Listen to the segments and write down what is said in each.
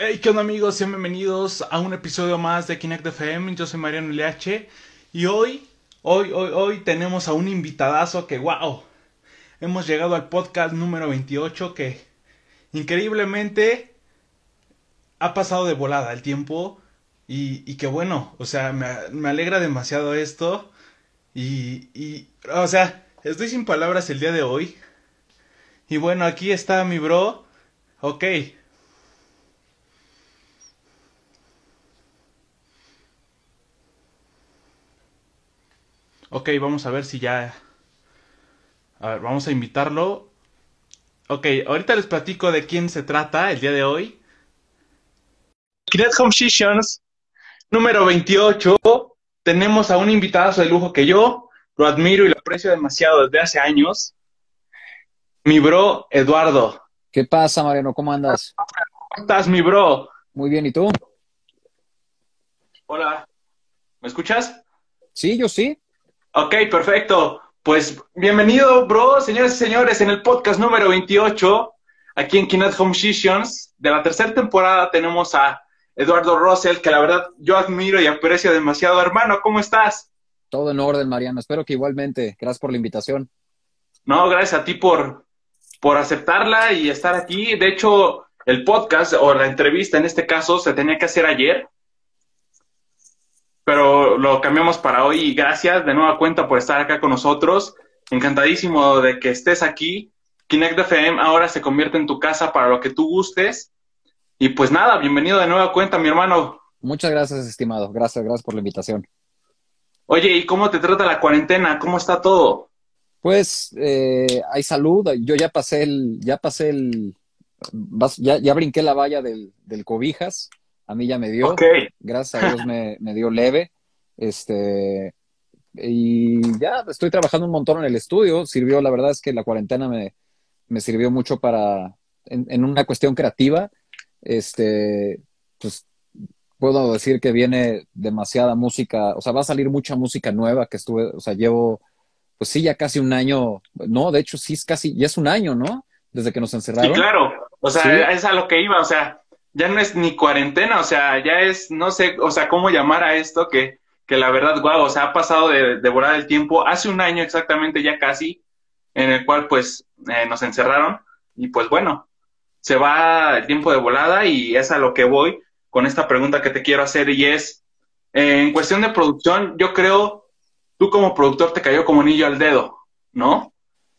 Hey, ¿qué onda amigos? Sean bienvenidos a un episodio más de Kinect FM. Yo soy Mariano LH y hoy, hoy, hoy, hoy tenemos a un invitadazo que, wow, hemos llegado al podcast número 28 que increíblemente ha pasado de volada el tiempo y, y que bueno, o sea, me, me alegra demasiado esto y, y, o sea, estoy sin palabras el día de hoy. Y bueno, aquí está mi bro. Ok. Ok, vamos a ver si ya... A ver, vamos a invitarlo. Ok, ahorita les platico de quién se trata el día de hoy. Kinect Home Sessions número 28. Tenemos a un invitado de lujo que yo lo admiro y lo aprecio demasiado desde hace años. Mi bro, Eduardo. ¿Qué pasa, Mariano? ¿Cómo andas? ¿Cómo estás, mi bro? Muy bien, ¿y tú? Hola. ¿Me escuchas? Sí, yo sí. Ok, perfecto. Pues bienvenido, bro, señores y señores, en el podcast número 28, aquí en Kinect Home Sessions. De la tercera temporada tenemos a Eduardo Russell, que la verdad yo admiro y aprecio demasiado. Hermano, ¿cómo estás? Todo en orden, Mariano. Espero que igualmente. Gracias por la invitación. No, gracias a ti por, por aceptarla y estar aquí. De hecho, el podcast o la entrevista en este caso se tenía que hacer ayer, pero lo cambiamos para hoy y gracias de nueva cuenta por estar acá con nosotros. Encantadísimo de que estés aquí. Kinect FM ahora se convierte en tu casa para lo que tú gustes. Y pues nada, bienvenido de nueva cuenta, mi hermano. Muchas gracias, estimado. Gracias, gracias por la invitación. Oye, ¿y cómo te trata la cuarentena? ¿Cómo está todo? Pues eh, hay salud. Yo ya pasé el, ya pasé el, ya, ya brinqué la valla del, del cobijas. A mí ya me dio. Okay. Gracias a Dios me, me dio leve. Este, y ya estoy trabajando un montón en el estudio. Sirvió, la verdad es que la cuarentena me, me sirvió mucho para, en, en, una cuestión creativa. Este, pues puedo decir que viene demasiada música, o sea, va a salir mucha música nueva que estuve, o sea, llevo, pues sí, ya casi un año, no, de hecho sí es casi, ya es un año, ¿no? Desde que nos encerraron. Sí, claro, o sea, ¿Sí? es a lo que iba, o sea, ya no es ni cuarentena, o sea, ya es, no sé, o sea, cómo llamar a esto que, que la verdad, guau, o sea, ha pasado de, de volar el tiempo, hace un año exactamente ya casi, en el cual pues eh, nos encerraron y pues bueno, se va el tiempo de volada y es a lo que voy con esta pregunta que te quiero hacer y es, eh, en cuestión de producción, yo creo, tú como productor te cayó como anillo al dedo, ¿no?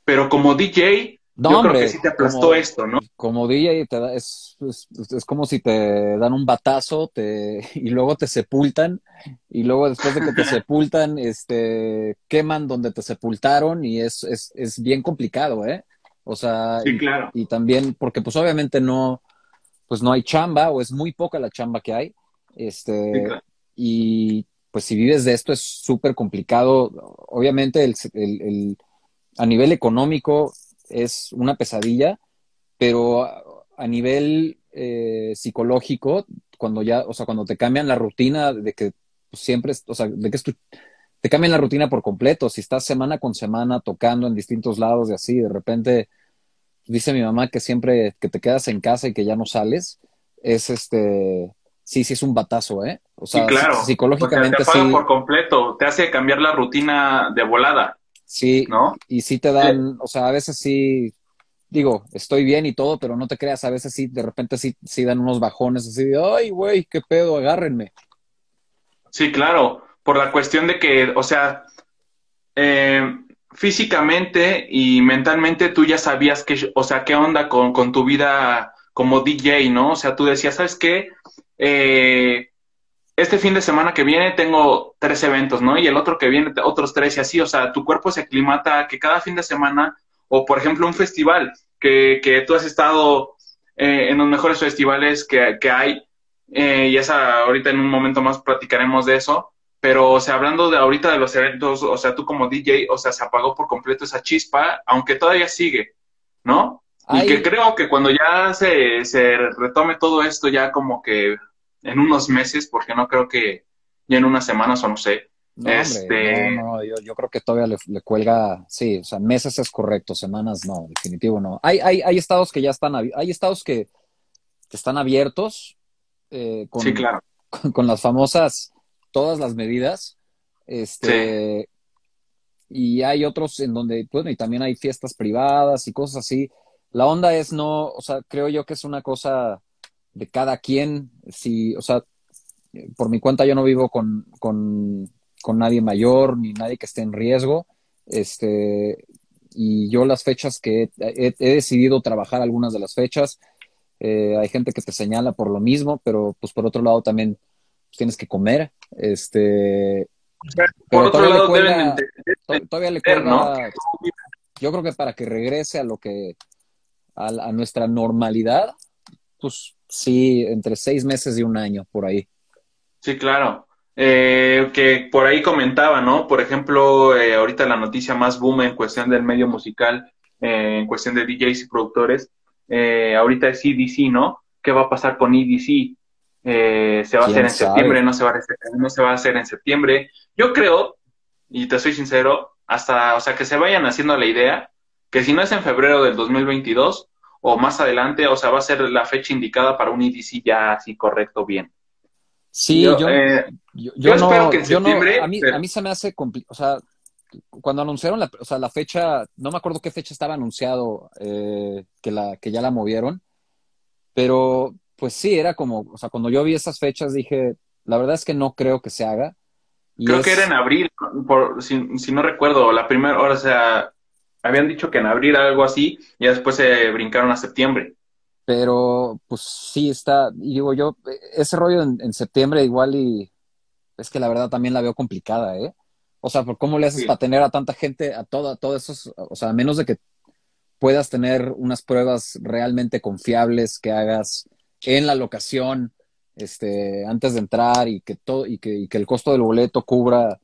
Pero como DJ, no, yo hombre, creo que sí te aplastó como, esto, ¿no? Como DJ te da, es, es, es, como si te dan un batazo te, y luego te sepultan y luego después de que te sepultan, este, queman donde te sepultaron y es, es, es bien complicado, ¿eh? O sea, sí, claro. y, y, también, porque pues obviamente no, pues no hay chamba o es muy poca la chamba que hay. Este, sí, claro. y pues si vives de esto es súper complicado. Obviamente el, el, el, a nivel económico es una pesadilla, pero a, nivel eh, psicológico, cuando ya, o sea, cuando te cambian la rutina de que siempre, o sea, de que es tu, te cambian la rutina por completo. Si estás semana con semana tocando en distintos lados y así, de repente dice mi mamá que siempre que te quedas en casa y que ya no sales, es este, sí, sí es un batazo, ¿eh? O sea, sí, claro. psicológicamente te apaga sí. por completo, te hace cambiar la rutina de volada. Sí, ¿no? Y sí te dan, o sea, a veces sí, digo, estoy bien y todo, pero no te creas, a veces sí, de repente sí, sí dan unos bajones así de, ay, güey, qué pedo, agárrenme. Sí, claro, por la cuestión de que, o sea, eh, físicamente y mentalmente tú ya sabías que, o sea, qué onda con, con tu vida como DJ, ¿no? O sea, tú decías, ¿sabes qué? Eh, este fin de semana que viene tengo tres eventos, ¿no? Y el otro que viene otros tres y así, o sea, tu cuerpo se aclimata que cada fin de semana, o por ejemplo un festival, que, que tú has estado eh, en los mejores festivales que, que hay, eh, y esa ahorita en un momento más platicaremos de eso, pero, o sea, hablando de ahorita de los eventos, o sea, tú como DJ, o sea, se apagó por completo esa chispa, aunque todavía sigue, ¿no? Ay. Y que creo que cuando ya se, se retome todo esto, ya como que en unos meses, porque no creo que ya en unas semanas o no sé. No, este... hombre, no, no yo, yo, creo que todavía le, le, cuelga, sí, o sea, meses es correcto, semanas no, definitivo no. Hay, hay, hay estados que ya están, hay estados que, que están abiertos, eh, con, Sí, claro. con, las famosas, todas las medidas. Este, Y hay otros en donde, bueno, y también hay fiestas privadas y cosas así. La onda es no, o sea, creo yo que es una cosa de cada quien. Si, o sea, por mi cuenta yo no vivo con, con, con nadie mayor ni nadie que esté en riesgo. Este, y yo las fechas que he, decidido trabajar algunas de las fechas. Eh, hay gente que te señala por lo mismo, pero pues por otro lado también pues, tienes que comer. Este, Por pero otro todavía le cuelga- deben de- to- todavía le ¿no? cuelga- yo creo que para que regrese a lo que, a nuestra normalidad, pues sí, entre seis meses y un año, por ahí. Sí, claro. Eh, que por ahí comentaba, ¿no? Por ejemplo, eh, ahorita la noticia más boom en cuestión del medio musical, eh, en cuestión de DJs y productores, eh, ahorita es EDC, ¿no? ¿Qué va a pasar con EDC? ¿se va a ¿Quién hacer en sabe? septiembre? ¿No se va a hacer, no se va a hacer en septiembre? Yo creo, y te soy sincero, hasta, o sea, que se vayan haciendo la idea que si no es en febrero del 2022 o más adelante, o sea, va a ser la fecha indicada para un EDC ya así correcto, bien. Sí, Yo, yo, eh, yo, yo yo no, espero que en yo no- septiembre, a mí, pero- a mí se me hace complicado, o sea, cuando anunciaron la, o sea, la fecha, no me acuerdo qué fecha estaba anunciado eh, que la, que ya la movieron, pero pues sí, era como, o sea, cuando yo vi esas fechas dije, la verdad es que no creo que se haga. Y Creo es- que era en abril, por, si, si no recuerdo, la primera hora, o sea, habían dicho que en abril algo así, y después se brincaron a septiembre. Pero pues sí está, y digo yo, ese rollo en, en septiembre igual y es que la verdad también la veo complicada, ¿eh? O sea, por cómo le haces Sí. para tener a tanta gente, a toda, todos esos, o sea, a menos de que puedas tener unas pruebas realmente confiables que hagas en la locación, este, antes de entrar y que todo, y que, y que el costo del boleto cubra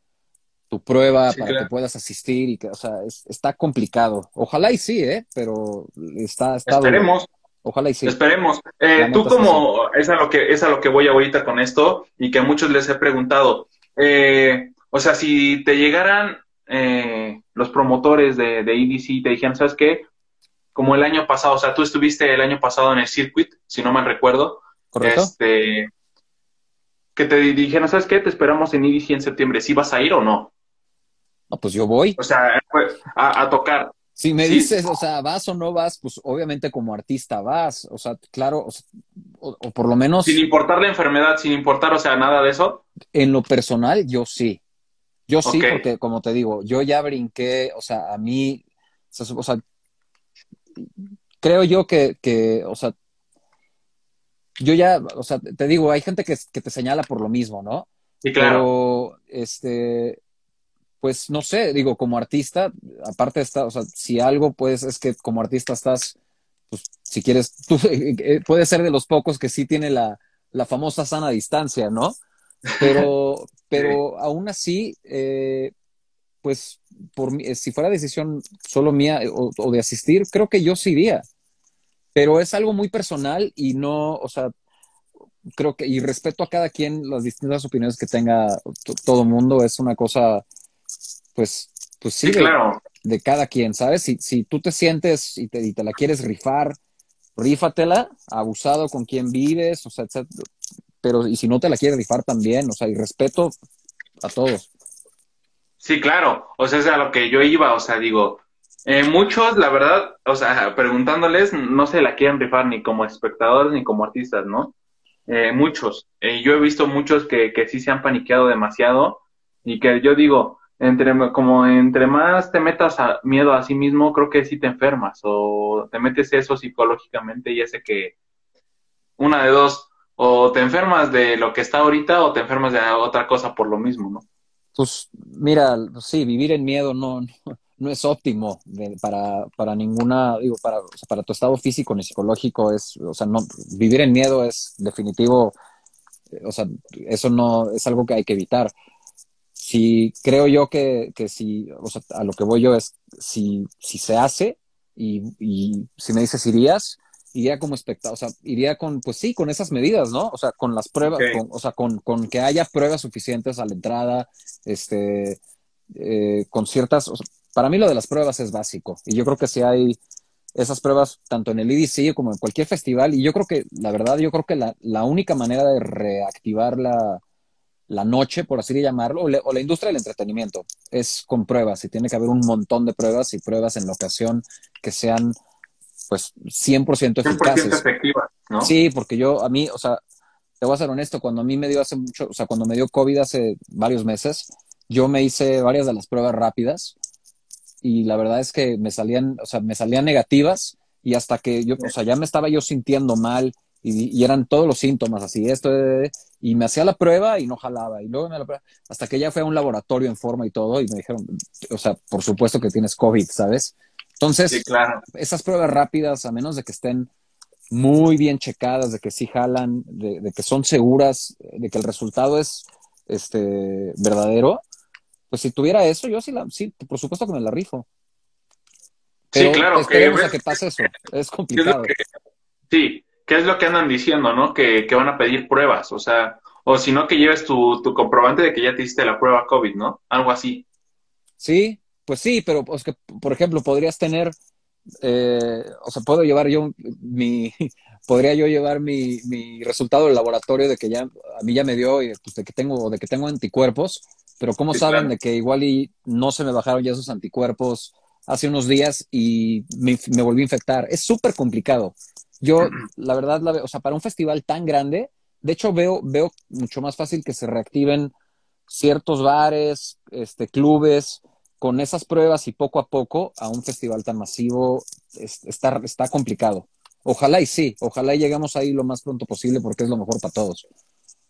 tu prueba Sí, para claro. que puedas asistir y que, o sea, es- está complicado. Ojalá y sí, ¿eh? Pero está, está duro. Ojalá y sí. esperemos. Eh, tú como, es a lo que, es a lo que voy ahorita con esto, y que a muchos les he preguntado, eh, o sea, si te llegaran eh, los promotores de, de EDC y te dijeran, ¿sabes qué? Como el año pasado, o sea, tú estuviste el año pasado en el circuit, si no mal recuerdo, ¿Correcto? Este, que te dijeron, ¿sabes qué? Te esperamos en EDC en septiembre. ¿Sí vas a ir o no? No, pues yo voy. O sea, a, a tocar. Si me dices, o sea, vas o no vas, pues obviamente como artista vas. O sea, claro, o, sea, o- o por lo menos Sin importar la enfermedad, sin importar, o sea, nada de eso. en lo personal, yo sí. Yo sí, porque como te digo, yo ya brinqué, o sea, a mí, o sea, o sea, creo yo que, que, o sea, yo ya, o sea, te digo, hay gente que, que te señala por lo mismo, ¿no? Sí, claro. Pero, este, pues no sé, digo, como artista, aparte está, o sea, si algo, pues es que como artista estás, pues si quieres, tú eh, puedes ser de los pocos que sí tiene la, la famosa sana distancia, ¿no? Pero, pero aún así, eh, pues por mí, si fuera decisión solo mía eh, o, o de asistir, creo que yo sí iría. Pero es algo muy personal y no, o sea, creo que, y respeto a cada quien las distintas opiniones que tenga todo mundo, es una cosa, pues, pues sí, Sí, de, claro. de cada quien, ¿sabes? Si, si tú te sientes y te, y te la quieres rifar, rífatela, abusado con quien vives, o sea, etcétera. pero y si no te la quieres rifar también, o sea, y respeto a todos. Sí, claro. O sea, es a lo que yo iba. O sea, digo, eh, muchos, la verdad, o sea, preguntándoles, no se la quieren rifar ni como espectadores ni como artistas, ¿no? Eh, muchos. Eh, yo he visto muchos que, que sí se han paniqueado demasiado y que yo digo, entre, como entre más te metas a miedo a sí mismo, creo que sí te enfermas o te metes eso psicológicamente y ese que una de dos, o te enfermas de lo que está ahorita o te enfermas de otra cosa por lo mismo, ¿no? Pues mira, sí, vivir en miedo no, no, no es óptimo para, para ninguna, digo, para, o sea, para tu estado físico ni psicológico es, o sea, no, vivir en miedo es definitivo, eh, o sea, eso no es algo que hay que evitar. Si creo yo que, que si, o sea, a lo que voy yo es, si, si se hace y, y si me dices irías, iría como espectador, o sea, iría con, pues sí, con esas medidas, ¿no? O sea, con las pruebas, con- o sea, con, con que haya pruebas suficientes a la entrada, este, eh, con ciertas, o sea, para mí lo de las pruebas es básico y yo creo que si hay, esas pruebas tanto en el EDC como en cualquier festival. Y yo creo que, la verdad, yo creo que la, la única manera de reactivar la, la noche, por así llamarlo, o, o, la industria del entretenimiento, es con pruebas. Y tiene que haber un montón de pruebas y pruebas en la ocasión que sean, pues, 100% eficaces. 100% efectivas, ¿no? Sí, porque yo, a mí, o sea, te voy a ser honesto, cuando a mí me dio hace mucho, o sea, cuando me dio COVID hace varios meses, yo me hice varias de las pruebas rápidas y la verdad es que me salían, o sea, me salían negativas y hasta que yo, o sea, ya me estaba yo sintiendo mal y, eran todos los síntomas así, esto, y me hacía la prueba y no jalaba y luego me la prueba, hasta que ya fue a un laboratorio en forma y todo y me dijeron, o sea, por supuesto que tienes COVID, ¿sabes? Entonces, esas pruebas rápidas, a menos de que estén muy bien checadas, de que sí jalan, de, de que son seguras, de que el resultado es este verdadero, pues si tuviera eso, yo sí, la, sí, por supuesto que me la rifo. sí, claro. Esperemos que, a que pase eso. Es complicado. sí, ¿qué es lo que andan diciendo, no? Que, van a pedir pruebas, o sea, o si no, que lleves tu, comprobante de que ya te hiciste la prueba COVID, ¿no? Algo así. Sí, pues sí, pero pues que, por ejemplo, podrías tener, eh, o sea, puedo llevar yo mi, podría yo llevar mi, mi resultado del laboratorio de que ya a mí ya me dio y pues, de que tengo de que tengo anticuerpos pero ¿cómo saben de que igual y no se me bajaron ya esos anticuerpos hace unos días y me, volví a infectar? Es súper complicado. Yo, la verdad, la, o sea, para un festival tan grande, de hecho veo, veo mucho más fácil que se reactiven ciertos bares, este, clubes, con esas pruebas y poco a poco a un festival tan masivo está, está complicado. Ojalá y sí, ojalá y lleguemos ahí lo más pronto posible porque es lo mejor para todos.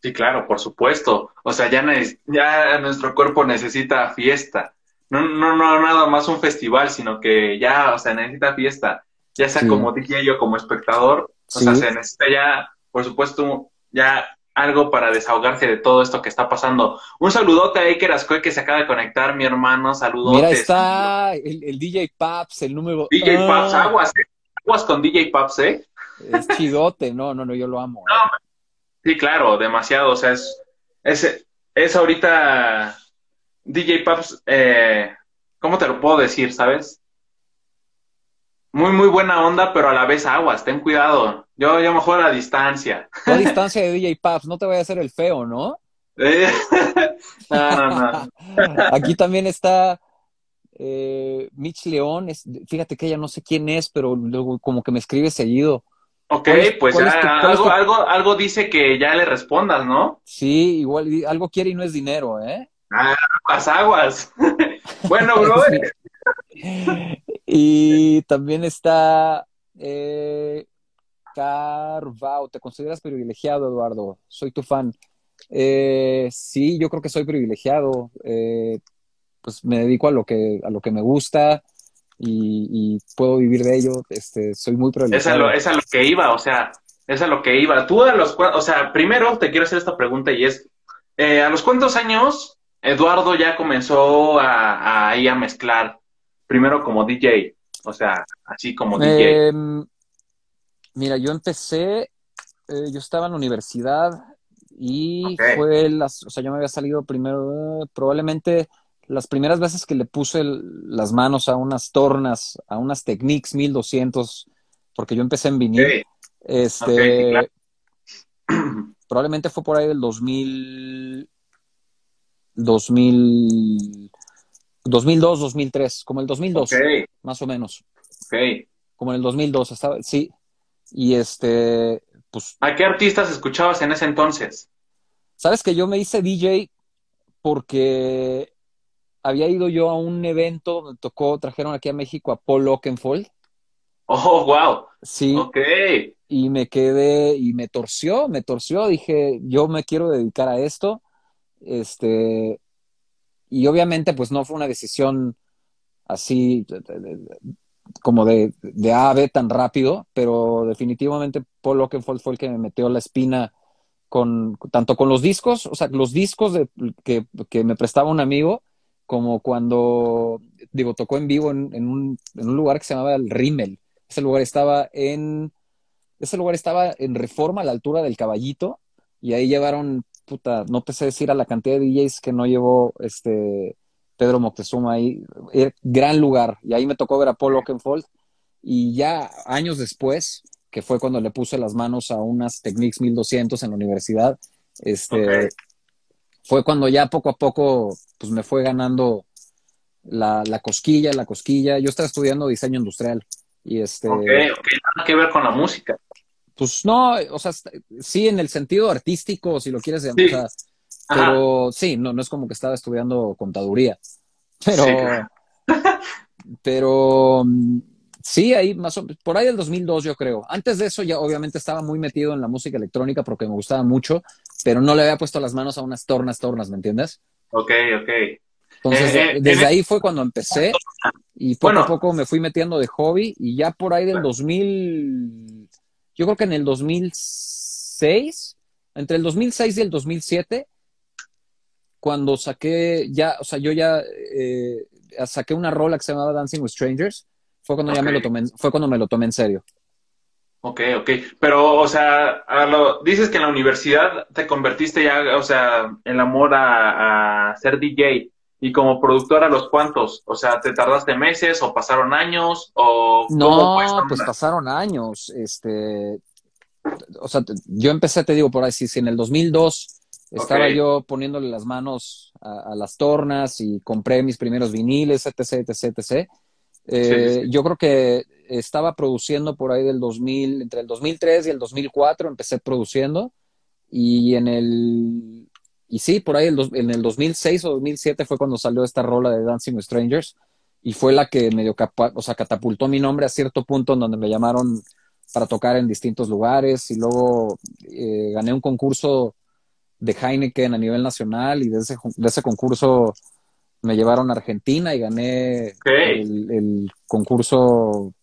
Sí, claro, por supuesto. O sea, ya, ya nuestro cuerpo necesita fiesta. No, no, no nada más un festival, sino que ya, o sea, necesita fiesta. Ya sea como dije yo como espectador, o sea, se necesita ya, por supuesto, ya algo para desahogarse de todo esto que está pasando. Un saludote a Iker Ascoy que se acaba de conectar, mi hermano, saludotes. Mira, está el, DJ Paps, el número... DJ Paps, ah. aguas, ¿eh? Aguas con DJ Paps, ¿eh? Es chidote, no, no, no, yo lo amo. No, Sí, claro, demasiado. O sea, es, es, es ahorita DJ Paps, eh, ¿cómo te lo puedo decir, sabes? Muy, muy buena onda, pero a la vez aguas, ten cuidado. Yo, yo mejor a distancia. A distancia de DJ Paps, no te voy a hacer el feo, ¿no? no, no, no. Aquí también está eh, Mitch León, fíjate que ella no sé quién es, pero luego como que me escribe seguido. Ok, pues algo, algo, algo dice que ya le respondas, ¿no? Sí, igual algo quiere y no es dinero, ¿eh? Ah, aguas, aguas. bueno, bro. y también está eh, Carvao. ¿Te consideras privilegiado, Eduardo? Soy tu fan. Eh, sí, yo creo que soy privilegiado. Eh, pues me dedico a lo que, a lo que me gusta y, puedo vivir de ello, este, soy muy privilegiado. Es a, lo, que iba, o sea, es a lo que iba. Tú a los o sea, primero te quiero hacer esta pregunta y es, eh, ¿a los cuántos años Eduardo ya comenzó a, a, a mezclar? Primero como DJ, o sea, así como DJ. Em, mira, yo empecé, eh, yo estaba en la universidad y fue las, o sea, yo me había salido primero, eh, probablemente las primeras veces que le puse las manos a unas tornas, a unas Technics 1200, porque yo empecé en vinil, este, probablemente fue por ahí del 2000, 2000, 2002, 2003, como el 2002, más o menos. Como en el 2002, estaba, sí. Y este, pues... ¿A qué artistas escuchabas en ese entonces? Sabes que yo me hice DJ porque había ido yo a un evento donde tocó, trajeron aquí a México a Paul Oakenfold. Oh, wow. Sí. Ok. Y me quedé, y me torció, me torció. Dije, yo me quiero dedicar a esto. Este, y obviamente, pues no fue una decisión así como de, de A a B tan rápido, pero definitivamente Paul Oakenfold fue el que me metió la espina con, tanto con los discos, o sea, los discos de, que, que me prestaba un amigo, como cuando, digo, tocó en vivo en, un, en, un, lugar que se llamaba el Rimmel. Ese lugar estaba en, ese lugar estaba en Reforma a la altura del Caballito y ahí llevaron, puta, no te sé decir a la cantidad de DJs que no llevó este Pedro Moctezuma ahí. Era gran lugar y ahí me tocó ver a Paul Oakenfold Y ya años después, que fue cuando le puse las manos a unas Technics 1200 en la universidad, este, fue cuando ya poco a poco pues me fue ganando la, la, cosquilla, la cosquilla. Yo estaba estudiando diseño industrial y este... Ok, ok, nada que ver con la música. Pues no, o sea, sí en el sentido artístico, si lo quieres llamar, o sea, pero sí, no, no es como que estaba estudiando contaduría. Pero, pero mm, sí, ahí más o por ahí del 2002 yo creo. Antes de eso ya obviamente estaba muy metido en la música electrónica porque me gustaba mucho, pero no le había puesto las manos a unas tornas, tornas, ¿me entiendes? Ok, ok. Entonces, eh, eh, desde ahí fue cuando empecé y poco a poco me fui metiendo de hobby y ya por ahí del 2000, yo creo que en el 2006, entre el 2006 y el 2007, cuando saqué ya, o sea, yo ya eh, saqué una rola que se llamaba Dancing with Strangers, fue cuando ya me lo tomé, fue cuando me lo tomé en serio. Ok, ok. Pero, o sea, lo, dices que en la universidad te convertiste ya, o sea, el amor a, a ser DJ y como productor a los cuantos, o sea, ¿te tardaste meses o pasaron años o no? Pues pasaron años, este, o sea, yo empecé, te digo por ahí, si, en el 2002 estaba yo poniéndole las manos a, las tornas y compré mis primeros viniles, etc, etc, etc. Eh, yo creo que estaba produciendo por ahí del 2000, entre el 2003 y el 2004 empecé produciendo. Y en el y sí, por ahí en el 2006 o 2007 fue cuando salió esta rola de Dancing with Strangers y fue la que medio o sea, catapultó mi nombre a cierto punto en donde me llamaron para tocar en distintos lugares y luego eh, gané un concurso de Heineken a nivel nacional y de ese, de ese concurso me llevaron a Argentina y gané el, concurso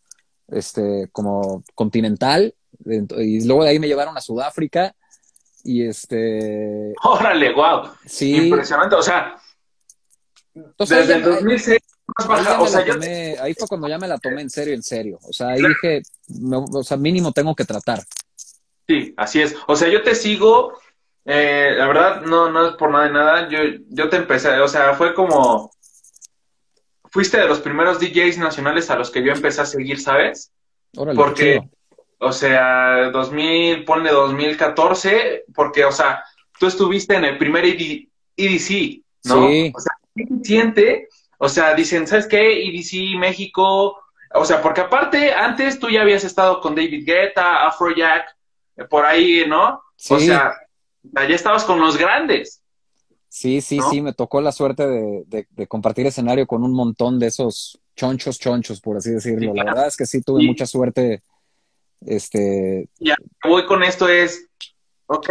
este como continental y luego de ahí me llevaron a Sudáfrica y este. Órale, wow. Sí. Impresionante. O sea, desde el 2006 ahí fue cuando ya me la tomé en serio, en serio. O sea, ahí dije, o sea, mínimo tengo que tratar. Sí, así es. O sea, yo te sigo. Eh, la verdad, no, no es por nada de nada. Yo, yo te empecé, o sea, fue como. Fuiste de los primeros DJs nacionales a los que yo empecé a seguir, ¿sabes? Órale, Porque o sea, 2000, ponle 2014, porque, o sea, tú estuviste en el primer EDC, ¿no? Sí. O sea, ¿qué siente? O sea, dicen, ¿sabes qué? EDC México, o sea, porque aparte, antes tú ya habías estado con David Guetta, Afrojack, eh, por ahí, ¿no? Sí. O sea, ya estabas con los grandes. Sí, sí, sí, me tocó la suerte de, compartir escenario con un montón de esos chonchos, chonchos, por así decirlo. La verdad es que sí tuve mucha suerte este... Ya voy con esto es, ok,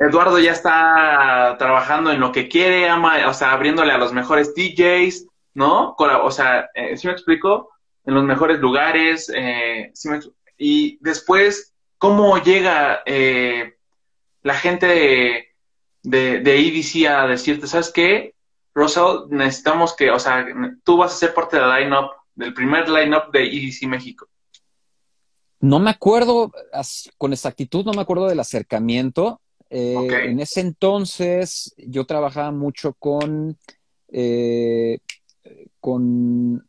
Eduardo ya está trabajando en lo que quiere, ama, o sea, abriéndole a los mejores DJs, ¿no? O sea, eh, ¿sí me explico? En los mejores lugares, eh, y después, ¿cómo llega eh, la gente de, de, de, EDC a decirte, ¿sabes qué? Russell, necesitamos que, o sea, tú vas a ser parte del line-up, del primer line-up de EDC México. No me acuerdo con exactitud, no me acuerdo del acercamiento. Eh, en ese entonces yo trabajaba mucho con, eh, con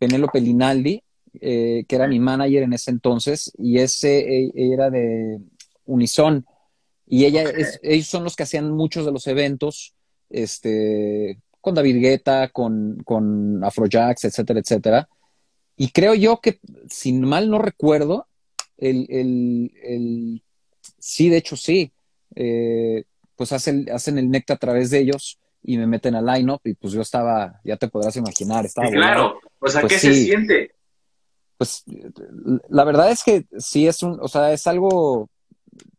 Penélope Linaldi, eh, que era mi manager en ese entonces, y ese era de Unison. Y ella ellos son los que hacían muchos de los eventos, este, con David Guetta, con, con Afrojax, etcétera, etcétera. Y creo yo que, si mal no recuerdo, el, el, el sí, de hecho sí, eh, pues hacen, hacen el NECTA a través de ellos y me meten al line-up y pues yo estaba, ya te podrás imaginar, estaba... claro, o sea, pues ¿qué se siente? Pues la verdad es que sí es un, o sea, es algo,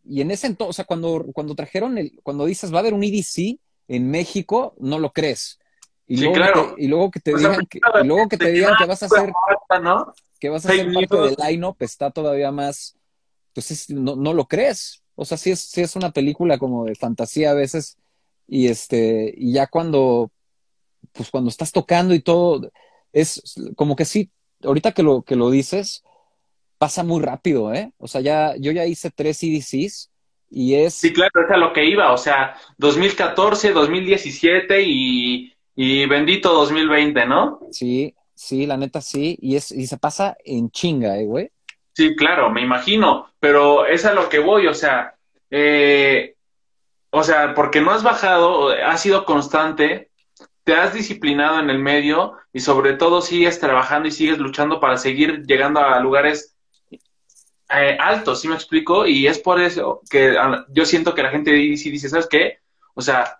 y en ese entonces, o sea, cuando, cuando trajeron el, cuando dices va a haber un EDC en México, no lo crees. Y, luego, claro. que, y luego que te digan que, y luego que te digan que vas a hacer que vas a ser parte del line-up está todavía más, pues no, no, lo crees. O sea, sí es, sí es una película como de fantasía a veces y este, y ya cuando, pues cuando estás tocando y todo, es como que sí, ahorita que lo, que lo dices, pasa muy rápido, ¿eh? O sea, ya, yo ya hice tres EDCs y es... Sí, claro, es a lo que iba, o sea, 2014, 2017 y y bendito 2020, ¿no? Sí, Sí, la neta sí, y, es, y se pasa en chinga, eh, güey. Sí, claro, me imagino, pero es a lo que voy, o sea, eh, o sea, porque no has bajado, has sido constante, te has disciplinado en el medio y sobre todo sigues trabajando y sigues luchando para seguir llegando a lugares eh, altos, ¿sí me explico? Y es por eso que ah, yo siento que la gente dice, dice ¿sabes qué? O sea,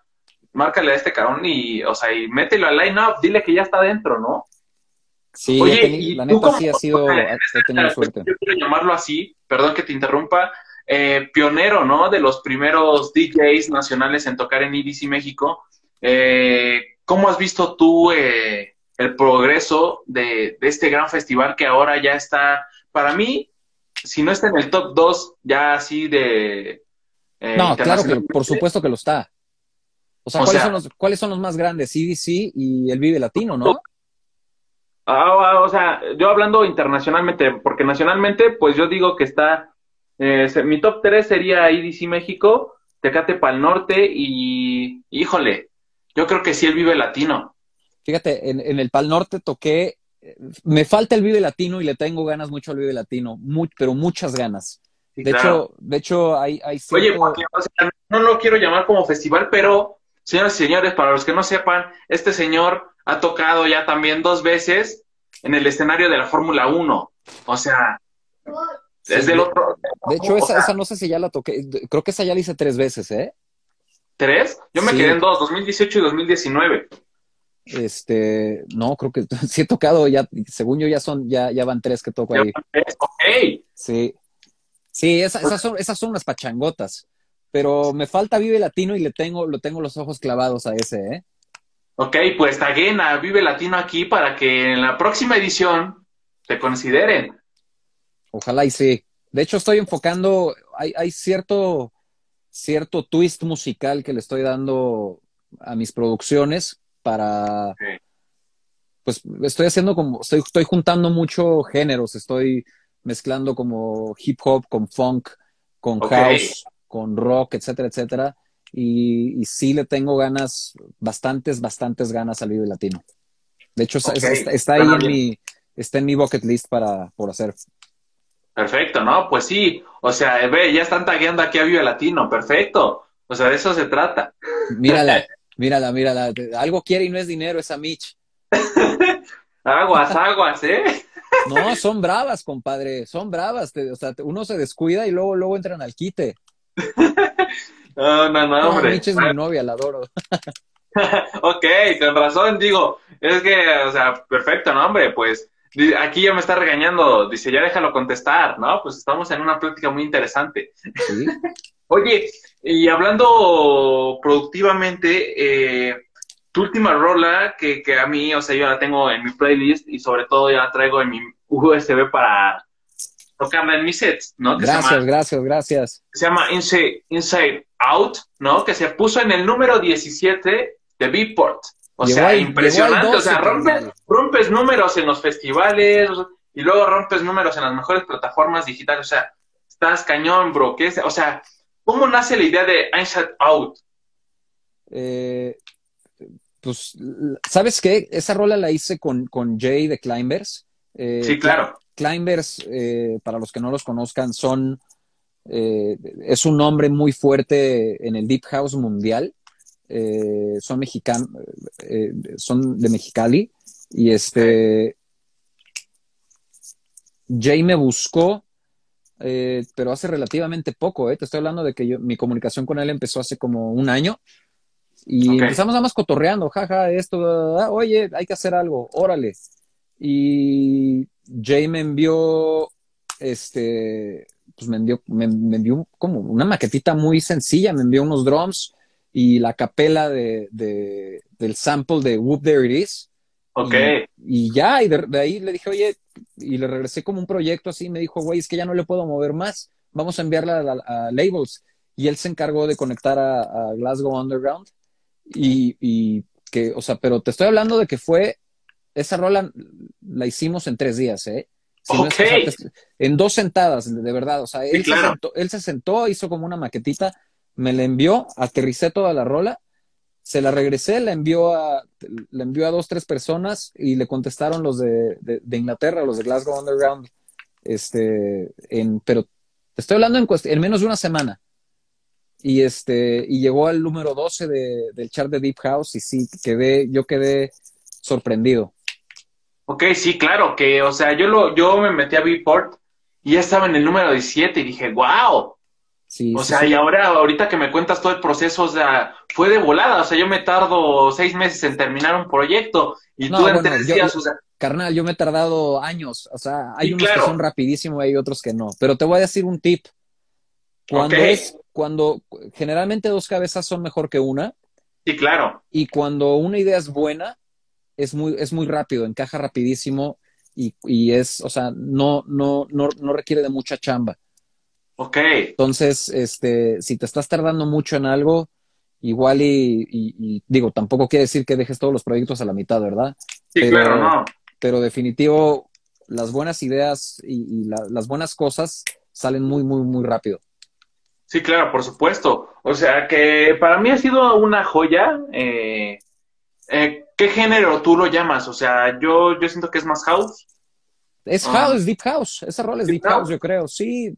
márcale a este cabrón y, o sea, y mételo al line-up, dile que ya está dentro, ¿no? Sí, Oye, la neta sí ha sido, he tenido suerte. Yo quiero llamarlo así, perdón que te interrumpa, eh, pionero, ¿no? De los primeros DJs nacionales en tocar en EDC México. Eh, ¿Cómo has visto tú eh, el progreso de, de, este gran festival que ahora ya está, para mí, si no está en el top 2, ya así de... no, claro que por supuesto que lo está. O sea, ¿cuáles, son los, ¿cuáles son los más grandes? EDC y el Vive Latino, ¿no? Ah, o sea, yo hablando internacionalmente, porque nacionalmente, pues yo digo que está, eh, mi top 3 sería IDC México, Tecate Pal Norte y, híjole, yo creo que sí el Vive Latino. Fíjate, en, el Pal Norte toqué, me falta el Vive Latino y le tengo ganas mucho al Vive Latino, pero muchas ganas. de, hecho, de hecho, hay, hay Oye, no lo quiero llamar como festival, pero, señoras y señores, para los que no sepan, este señor ha tocado ya también dos veces en el escenario de la Fórmula 1. O sea, desde el otro. De hecho, esa, esa no sé si ya la toqué. Creo que esa ya la hice tres veces, ¿eh? ¿Tres? Yo me quedé en dos, 2018 y 2019. Este, no, creo que sí he tocado ya, según yo ya son, ya, ya van tres que toco ahí. Ok. Sí. Sí, esas, son, esas son unas pachangotas. Pero me falta Vive Latino y le tengo, lo tengo los ojos clavados a ese, ¿eh? Ok, pues taguen a Vive Latino aquí para que en la próxima edición te consideren. Ojalá y sí. De hecho, estoy enfocando, hay, hay cierto, cierto twist musical que le estoy dando a mis producciones para, pues estoy haciendo como, estoy, estoy juntando mucho géneros, estoy mezclando como hip hop con funk, con house, con rock, etcétera, etcétera y, sí le tengo ganas, bastantes, bastantes ganas al Vive Latino. De hecho, está, ahí en mi, está en mi bucket list para, por hacer. Perfecto, ¿no? Pues sí, o sea, ve, ya están tagueando aquí a Vive Latino, perfecto. O sea, de eso se trata. Mírala, mírala, mírala. Algo quiere y no es dinero esa Mitch. aguas, aguas, ¿eh? No, son bravas, compadre, son bravas. o sea, uno se descuida y luego, luego entran al quite. No, no, no, hombre. Mitch es mi novia, la adoro. ok, con razón, digo, es que, o sea, perfecto, ¿no, hombre? Pues aquí ya me está regañando, dice, ya déjalo contestar, ¿no? Pues estamos en una plática muy interesante. Oye, y hablando productivamente, eh, tu última rola, que, que a mí, o sea, yo la tengo en mi playlist y sobre todo ya la traigo en mi USB para tocarla en mis sets, ¿no? gracias, gracias, gracias. Se llama Inside Out, ¿no? Que se puso en el número 17 de Beatport. O sea, impresionante. o sea, rompes, números en los festivales y luego rompes números en las mejores plataformas digitales. O sea, estás cañón, bro. ¿Qué es? O sea, ¿cómo nace la idea de Inside Out? Eh, pues, ¿sabes qué? Esa rola la hice con, con Jay de Climbers. Eh, sí, claro. Climbers, eh, para los que no los conozcan, son eh, es un nombre muy fuerte en el Deep House mundial. Eh, son mexicanos, son de Mexicali. Y este. Jay me buscó, pero hace relativamente poco, Te estoy hablando de que yo, mi comunicación con él empezó hace como un año. Y empezamos nada más cotorreando, jaja, esto, oye, hay que hacer algo, órale. Y Jay me envió este pues me envió, me, envió como una maquetita muy sencilla, me envió unos drums y la capela de, del sample de Whoop There It Is. Ok. Y, ya, y de, ahí le dije, oye, y le regresé como un proyecto así, me dijo, güey, es que ya no le puedo mover más, vamos a enviarla a, Labels. Y él se encargó de conectar a, Glasgow Underground. Y, y, que, o sea, pero te estoy hablando de que fue, esa rola la hicimos en tres días, ¿eh? en dos sentadas, de verdad. O sea, él, se sentó, él se sentó, hizo como una maquetita, me la envió, aterricé toda la rola se la regresé, la envió a, la envió a dos, tres personas y le contestaron los de, de, Inglaterra, los de Glasgow Underground, este, en, pero te estoy hablando en, en menos de una semana. Y este, y llegó al número 12 de, del chart de Deep House y sí, quedé, yo quedé sorprendido. Ok, sí, claro, que, o sea, yo lo, yo me metí a Beatport y ya estaba en el número 17 y dije, wow, o sea, y ahora, ahorita que me cuentas todo el proceso, o sea, fue de volada. O sea, yo me tardo seis meses en terminar un proyecto y tú en tres días, o sea. Carnal, yo me he tardado años. O sea, hay unos que son rapidísimos y hay otros que no. Pero te voy a decir un tip. Cuando es, cuando generalmente dos cabezas son mejor que una. Sí, claro. Y cuando una idea es buena, es muy, es muy rápido, encaja rapidísimo y, y es, o sea, no, no, no, no requiere de mucha chamba. Ok. Entonces, este, si te estás tardando mucho en algo, igual y, digo, tampoco quiere decir que dejes todos los proyectos a la mitad, ¿verdad? Sí, pero, claro, no. Pero definitivo, las buenas ideas y, las buenas cosas salen muy, muy, muy rápido. Sí, claro, por supuesto. O sea, que para mí ha sido una joya. Eh, eh, ¿Qué género tú lo llamas? O sea, yo, yo siento que es más house. Es ah. house, deep house. Esa rol es deep, house, yo creo. Sí,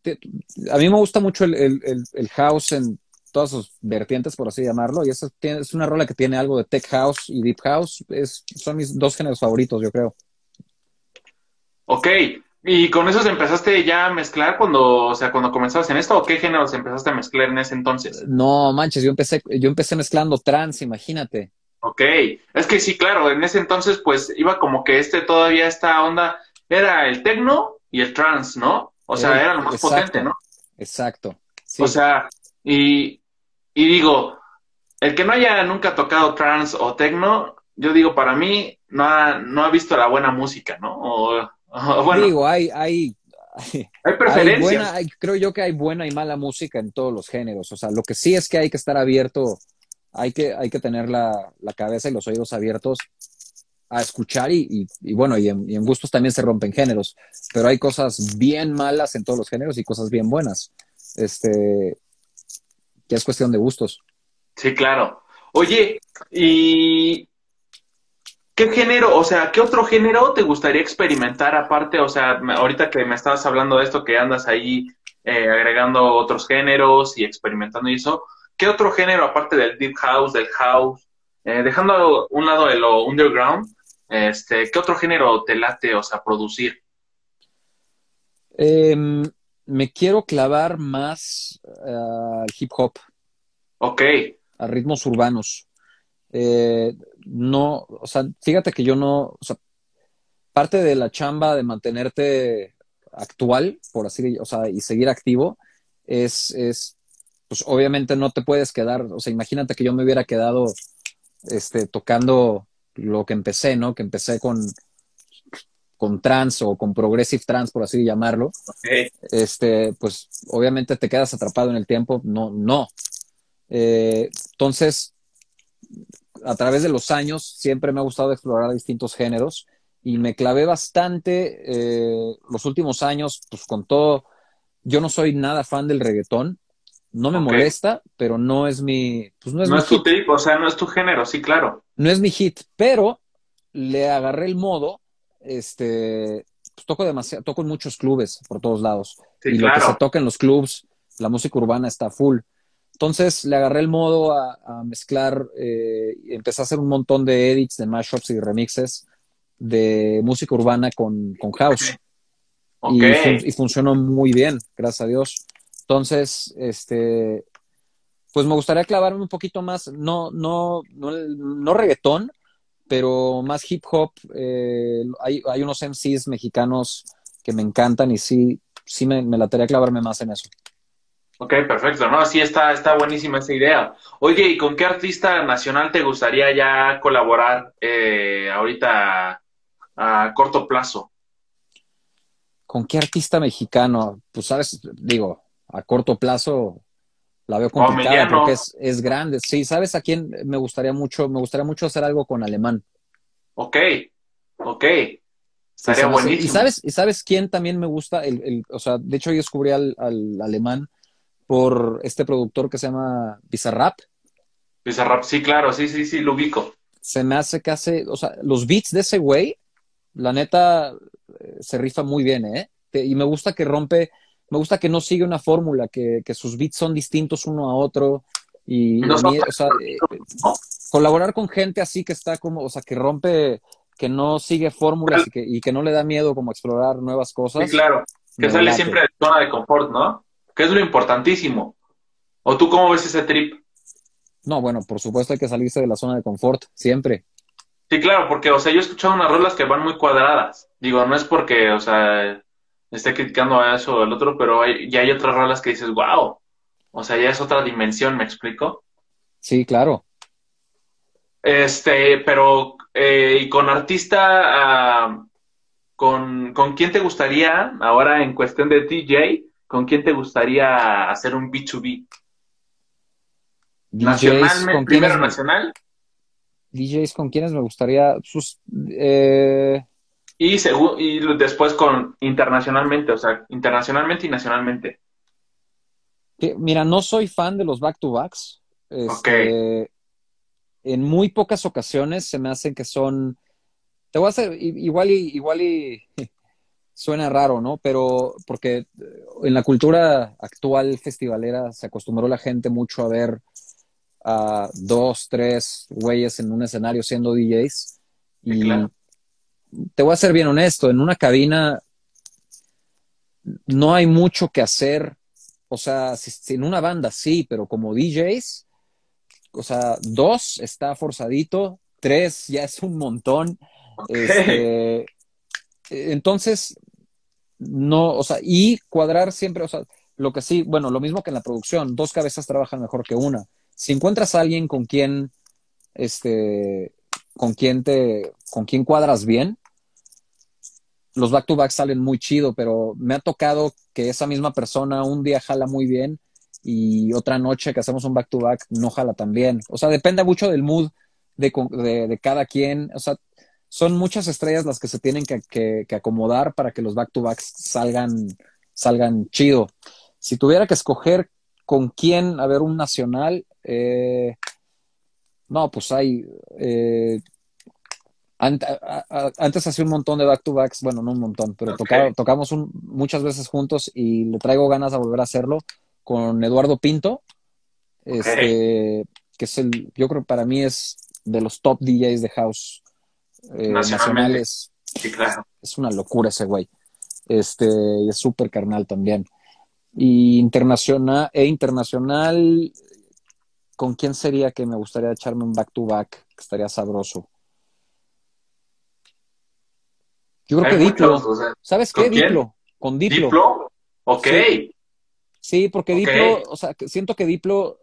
a mí me gusta mucho el, house en todas sus vertientes, por así llamarlo. Y esa es una rola que tiene algo de tech house y deep house. Es, son mis dos géneros favoritos, yo creo. Ok. ¿Y con esos empezaste ya a mezclar cuando, o sea, cuando comenzabas en esto? ¿O qué géneros empezaste a mezclar en ese entonces? No, manches, yo empecé, yo empecé mezclando trans, imagínate. Ok, es que sí, claro, en ese entonces pues iba como que este todavía esta onda era el techno y el trance, ¿no? O sea, era lo más potente, ¿no? Exacto. O sea, y, y digo, el que no haya nunca tocado trance o techno, yo digo, para mí, no ha, no ha visto la buena música, ¿no? O, bueno. Digo, hay, hay, hay preferencias. creo yo que hay buena y mala música en todos los géneros. O sea, lo que sí es que hay que estar abierto, hay que, hay que tener la, la cabeza y los oídos abiertos a escuchar y, bueno, y en, gustos también se rompen géneros, pero hay cosas bien malas en todos los géneros y cosas bien buenas. Este, ya es cuestión de gustos. Sí, claro. Oye, ¿y qué género, o sea, qué otro género te gustaría experimentar aparte? O sea, ahorita que me estabas hablando de esto, que andas ahí eh, agregando otros géneros y experimentando y eso, ¿qué otro género aparte del deep house, del house, eh, dejando a un lado de lo underground, este, ¿Qué otro género te late, o sea, producir? Em, me quiero clavar más al hip hop. Ok. A ritmos urbanos. Eh, no, o sea, fíjate que yo no, o sea, parte de la chamba de mantenerte actual, por así o sea, y seguir activo, es, es, pues obviamente no te puedes quedar, o sea, imagínate que yo me hubiera quedado, este, tocando lo que empecé, ¿no? Que empecé con, con trans o con progressive trans, por así llamarlo, este, pues obviamente te quedas atrapado en el tiempo. No, no. Eh, entonces, a través de los años, siempre me ha gustado explorar distintos géneros y me clavé bastante eh, los últimos años, pues con todo. Yo no soy nada fan del reggaetón. No me molesta, pero no es mi. Pues no es, no es tu tipo, o sea, no es tu género, sí, claro. No es mi hit, pero le agarré el modo. Este, pues toco demasiado, toco en muchos clubes por todos lados. y lo que se toca en los clubs, la música urbana está full. Entonces le agarré el modo a, mezclar, eh, empecé a hacer un montón de edits, de mashups y remixes de música urbana con, con house. Y, y, funcionó muy bien, gracias a Dios. Entonces, este, pues me gustaría clavarme un poquito más, no, no, no, no reggaetón, pero más hip hop. Eh, hay, hay, unos MCs mexicanos que me encantan y sí, sí me, me latería clavarme más en eso. Ok, perfecto, ¿no? Sí, está, está buenísima esa idea. Oye, ¿y con qué artista nacional te gustaría ya colaborar eh, ahorita a corto plazo? ¿Con qué artista mexicano? Pues, sabes, digo, a corto plazo la veo complicada porque es, es, grande. Sí, ¿sabes a quién me gustaría mucho? Me gustaría mucho hacer algo con alemán. Ok, ok. Estaría buenísimo. ¿Y sabes, ¿Y sabes quién también me gusta? El, el, o sea, de hecho yo descubrí al, al, alemán por este productor que se llama Bizarrap. Bizarrap, sí, claro, sí, sí, sí, lo ubico. Se me hace que hace, o sea, los beats de ese güey, la neta, eh, se rifa muy bien, ¿eh? Y me gusta que rompe, me gusta que no sigue una fórmula, que, que sus beats son distintos uno a otro. Y, No a son mí, o sea, eh, colaborar con gente así que está como, o sea, que rompe, que no sigue fórmulas y que, y que no le da miedo como explorar nuevas cosas. Sí, claro. Que sale late. siempre de zona de confort, ¿no? Que es lo importantísimo. ¿O tú cómo ves ese trip? No, bueno, por supuesto hay que salirse de la zona de confort, siempre. Sí, claro, porque, o sea, yo he escuchado unas rolas que van muy cuadradas. Digo, no es porque, o sea, esté criticando a eso o al otro, pero hay, ya hay otras rolas que dices, wow. O sea, ya es otra dimensión, ¿me explico? Sí, claro. Este, pero, eh, y con artista, ah, con, ¿con quién te gustaría, ahora en cuestión de DJ, con quién te gustaría hacer un B2B? DJs, Nacionalmente, ¿con primero quiénes, nacional DJs con quienes me gustaría, sus, eh, y, y después con internacionalmente, o sea, internacionalmente y nacionalmente. mira, no soy fan de los back-to-backs. Este, En muy pocas ocasiones se me hacen que son, te voy a hacer, igual y, igual y suena raro, ¿no? Pero porque eh, en la cultura actual festivalera se acostumbró la gente mucho a ver a dos, tres güeyes en un escenario siendo DJs. Y claro. Te voy a ser bien honesto, en una cabina no hay mucho que hacer. O sea, si, si en una banda sí, pero como DJs, o sea, dos está forzadito, tres ya es un montón. Este, entonces, no, o sea, y cuadrar siempre, o sea, lo que sí, bueno, lo mismo que en la producción, dos cabezas trabajan mejor que una. Si encuentras a alguien con quien, este, con quien te, con quien cuadras bien, los back to back salen muy chido, pero me ha tocado que esa misma persona un día jala muy bien y otra noche que hacemos un back to back no jala tan bien. O sea, depende mucho del mood de, de- cada quien. O sea, son muchas estrellas las que se tienen que, acomodar para que los back to backs salgan, salgan chido. Si tuviera que escoger con quién, a ver, un nacional, eh, no, pues hay. eh, ant- a- a- antes hacía un montón de back-to-backs, bueno, no un montón, pero tocaba- tocamos un- muchas veces juntos y le traigo ganas a volver a hacerlo con Eduardo Pinto, este, que es el, yo creo que para mí es de los top DJs de house eh, nacionales. Sí, claro. Es una locura ese güey. Este, y es súper carnal también. Y internacional, e internacional, ¿con quién sería que me gustaría echarme un back-to-back? Que estaría sabroso. Yo creo Hay que Diplo. muchos, o sea, ¿Sabes ¿con qué? quién? Diplo. Con Diplo. Diplo. Ok. Sí. Sí, porque. Diplo, o sea, siento que Diplo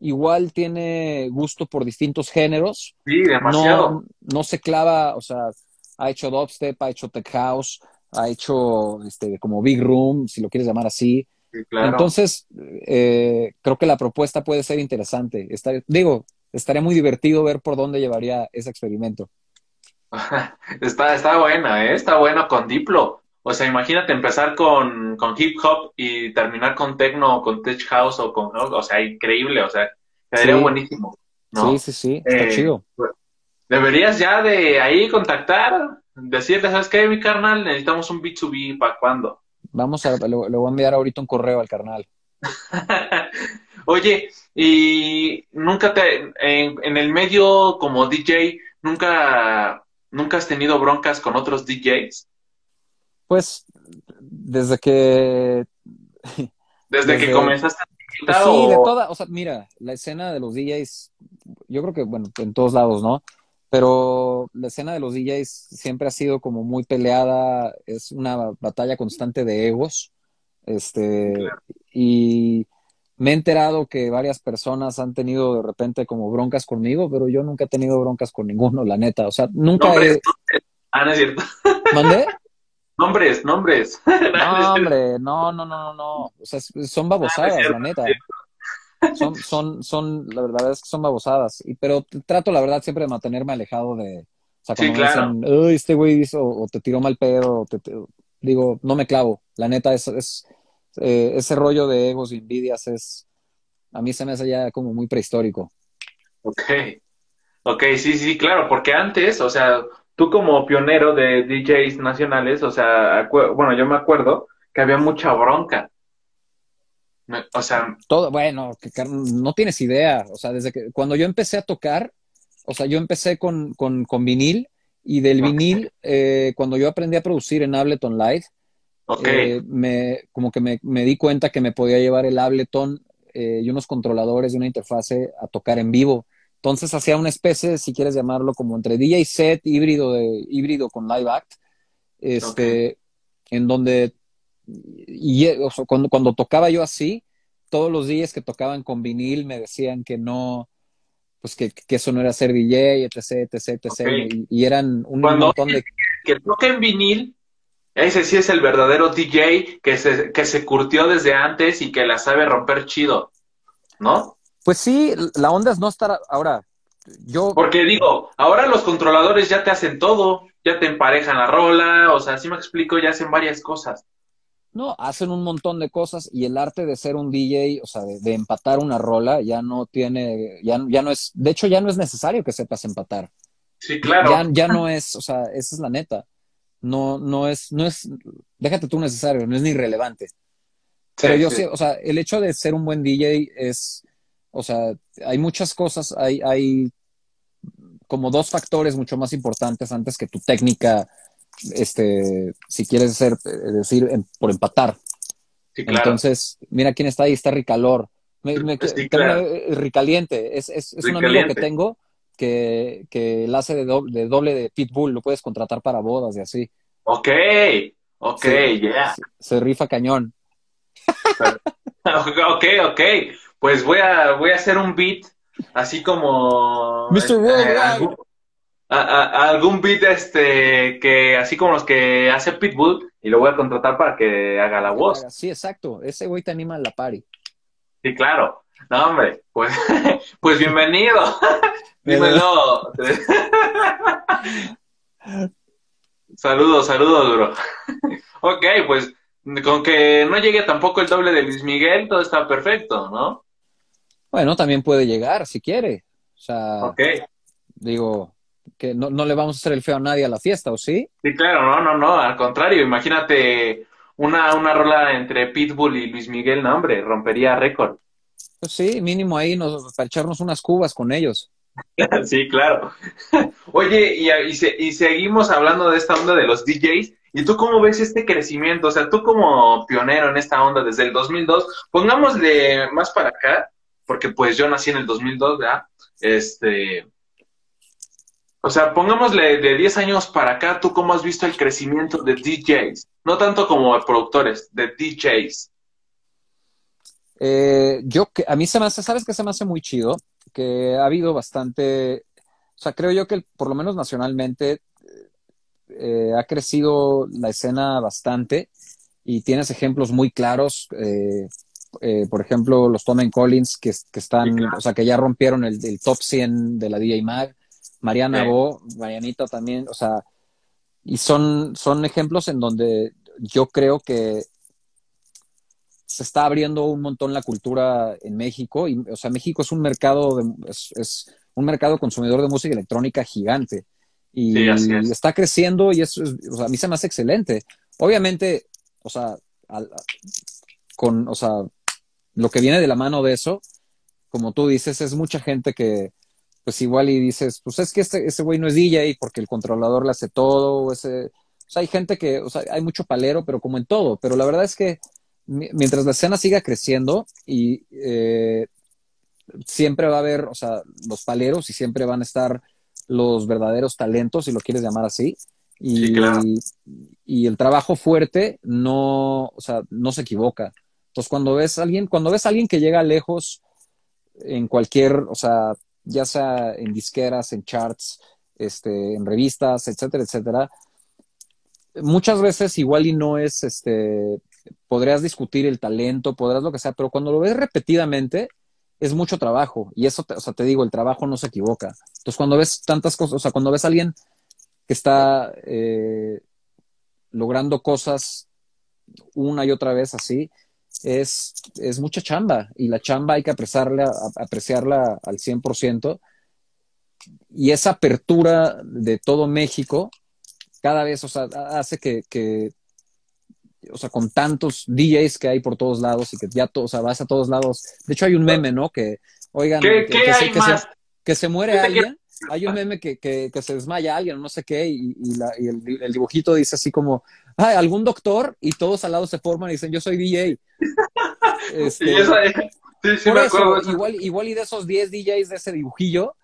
igual tiene gusto por distintos géneros. Sí, demasiado. No, no se clava, o sea, ha hecho dubstep, ha hecho tech house, ha hecho este, como big room, si lo quieres llamar así. Sí, claro. Entonces, eh, creo que la propuesta puede ser interesante. Estar- digo, estaría muy divertido ver por dónde llevaría ese experimento. Está, está buena, ¿eh? Está bueno con Diplo. O sea, imagínate empezar con, con hip hop y terminar con techno o con tech house o con, o sea, increíble, o sea, Sí. buenísimo, ¿no? Sí, sí, sí, está Eh, chido. Deberías ya de ahí contactar, decirle, ¿sabes qué, mi carnal? Necesitamos un B2B, ¿para cuándo? Vamos a, le, voy a enviar ahorita un correo al carnal. Oye, y nunca te, en, en el medio como DJ, nunca, nunca has tenido broncas con otros DJs? Pues, desde que Desde que comenzaste a Pues sí, o- de toda, o sea, mira, la escena de los DJs, yo creo que, bueno, en todos lados, ¿no? Pero la escena de los DJs siempre ha sido como muy peleada, es una batalla constante de egos, este, Claro. y me he enterado que varias personas han tenido de repente como broncas conmigo, pero yo nunca he tenido broncas con ninguno, la neta, o sea, nunca Nombres, he... nombres. Ah, no es cierto. ¿Mandé? Nombres, nombres. No, hombre, no, no, no, no, no. O sea, son babosadas, cierto, la neta. Son, son, son, la verdad es que son babosadas. Y, pero trato, la verdad, siempre de mantenerme alejado de. O sea, Sí, cuando me claro. dicen, "Ay, este güey hizo, o te tiró mal pedo, o te, te-", digo, no me clavo. La neta, es, es eh, ese rollo de egos y envidias es. A mí se me hace ya como muy prehistórico. Ok, ok, sí, sí, claro, porque antes, o sea, tú como pionero de DJs nacionales, o sea, bueno, yo me acuerdo que había mucha bronca. O sea... Todo, bueno, que, no tienes idea, o sea, desde que cuando yo empecé a tocar, o sea, yo empecé con, con, con vinil y del vinil, eh, cuando yo aprendí a producir en Ableton Live, eh, me, como que me, me, di cuenta que me podía llevar el Ableton eh, y unos controladores de una interfase a tocar en vivo. Entonces hacía una especie, si quieres llamarlo, como entre DJ set híbrido, de, híbrido con Live Act, este, en donde y cuando, cuando tocaba yo así, todos los días que tocaban con vinil me decían que no, pues que, que eso no era ser DJ, etc, etc, etc. Y, eran un montón de... Que toca en vinil, ese sí es el verdadero DJ que se, que se curtió desde antes y que la sabe romper chido, ¿no? Pues sí, la onda es no estar ahora. Yo... Porque digo, ahora los controladores ya te hacen todo, ya te emparejan la rola, o sea, si me explico, ya hacen varias cosas. No, hacen un montón de cosas y el arte de ser un DJ, o sea, de, empatar una rola, ya no tiene, ya, ya no es, de hecho ya no es necesario que sepas empatar. Sí, claro. Ya, ya no es, o sea, esa es la neta. No, no es, no es, déjate tú necesario, no es ni relevante. Pero yo sí. o sea, el hecho de ser un buen DJ es, o sea, hay muchas cosas, hay, hay como dos factores mucho más importantes antes que tu técnica este, si quieres ser, eh, decir, por empatar. Entonces, mira quién está ahí, está Ricalor. Me, eh, Ricaliente, es, es, un amigo que tengo que, que el hace de doble, de Pitbull, lo puedes contratar para bodas y así. Ok, ok, ya. Se, rifa cañón. ok, ok. Pues voy a, voy a hacer un beat así como... Mr. Worldwide algún beat este que así como los que hace Pitbull y lo voy a contratar para que haga la voz. Sí, exacto. Ese güey te anima a la party. Sí, claro. No, hombre, pues, pues bienvenido. Dímelo. saludos, saludos, bro. ok, pues con que no llegue tampoco el doble de Luis Miguel, todo está perfecto, ¿no? Bueno, también puede llegar si quiere. O sea, okay. digo, que no, le vamos a hacer el feo a nadie a la fiesta, ¿o sí? Sí, claro, no, no, no, al contrario, imagínate una, una rola entre Pitbull y Luis Miguel, no, hombre, rompería récord. Pues sí, mínimo ahí nos, para echarnos unas cubas con ellos. sí, claro. Oye, y, y, seguimos hablando de esta onda de los DJs. ¿Y tú cómo ves este crecimiento? O sea, tú como pionero en esta onda desde el 2002, pongámosle más para acá, porque pues yo nací en el 2002, ¿verdad? Este, o sea, pongámosle de 10 años para acá, ¿tú cómo has visto el crecimiento de DJs? No tanto como productores, de DJs. Eh, yo que a mí se me hace, ¿sabes qué se me hace muy chido? Que ha habido bastante, o sea, creo yo que por lo menos nacionalmente eh, ha crecido la escena bastante y tienes ejemplos muy claros. Eh, por ejemplo, los Tom Collins que, están, o sea, que ya rompieron el, el, top 100 de la DJ Mag. Mariana Bo, Marianita también, o sea, y son, son ejemplos en donde yo creo que se está abriendo un montón la cultura en México, y, o sea, México es un mercado, de, es, un mercado consumidor de música electrónica gigante, y está creciendo y eso, o sea, a mí se me hace excelente. Obviamente, o sea, con, o sea, lo que viene de la mano de eso, como tú dices, es mucha gente que, pues igual y dices, pues es que este, ese güey no es DJ porque el controlador le hace todo, ese, o sea, hay gente que, o sea, hay mucho palero, pero como en todo, pero la verdad es que mientras la escena siga creciendo y eh, siempre va a haber, o sea, los paleros y siempre van a estar los verdaderos talentos, si lo quieres llamar así, y, y el trabajo fuerte no, o sea, no se equivoca. Entonces, cuando ves a alguien, cuando ves a alguien que llega lejos en cualquier, o sea, ya sea en disqueras, en charts, este, en revistas, etcétera, etcétera. Muchas veces igual y no es, este, podrías discutir el talento, podrás lo que sea, pero cuando lo ves repetidamente, es mucho trabajo. Y eso, o sea, te digo, el trabajo no se equivoca. Entonces, cuando ves tantas cosas, o sea, cuando ves a alguien que está eh, logrando cosas una y otra vez así, es, es mucha chamba y la chamba hay que apreciarla, apreciarla al 100% y esa apertura de todo México cada vez, o sea, hace que, que, o sea, con tantos DJs que hay por todos lados y que ya, to, o sea, vas a todos lados. De hecho, hay un meme, ¿no? Que, oigan, ¿Qué, que, qué que, hay se, que, más? se, que se muere alguien. Hay un meme que, que, que se desmaya alguien, no sé qué, y, y, la, y el, el, dibujito dice así como, ay, algún doctor, y todos al lado se forman y dicen, yo soy DJ. Este, sí, sí, por me acuerdo. Eso. igual, igual y de esos 10 DJs de ese dibujillo,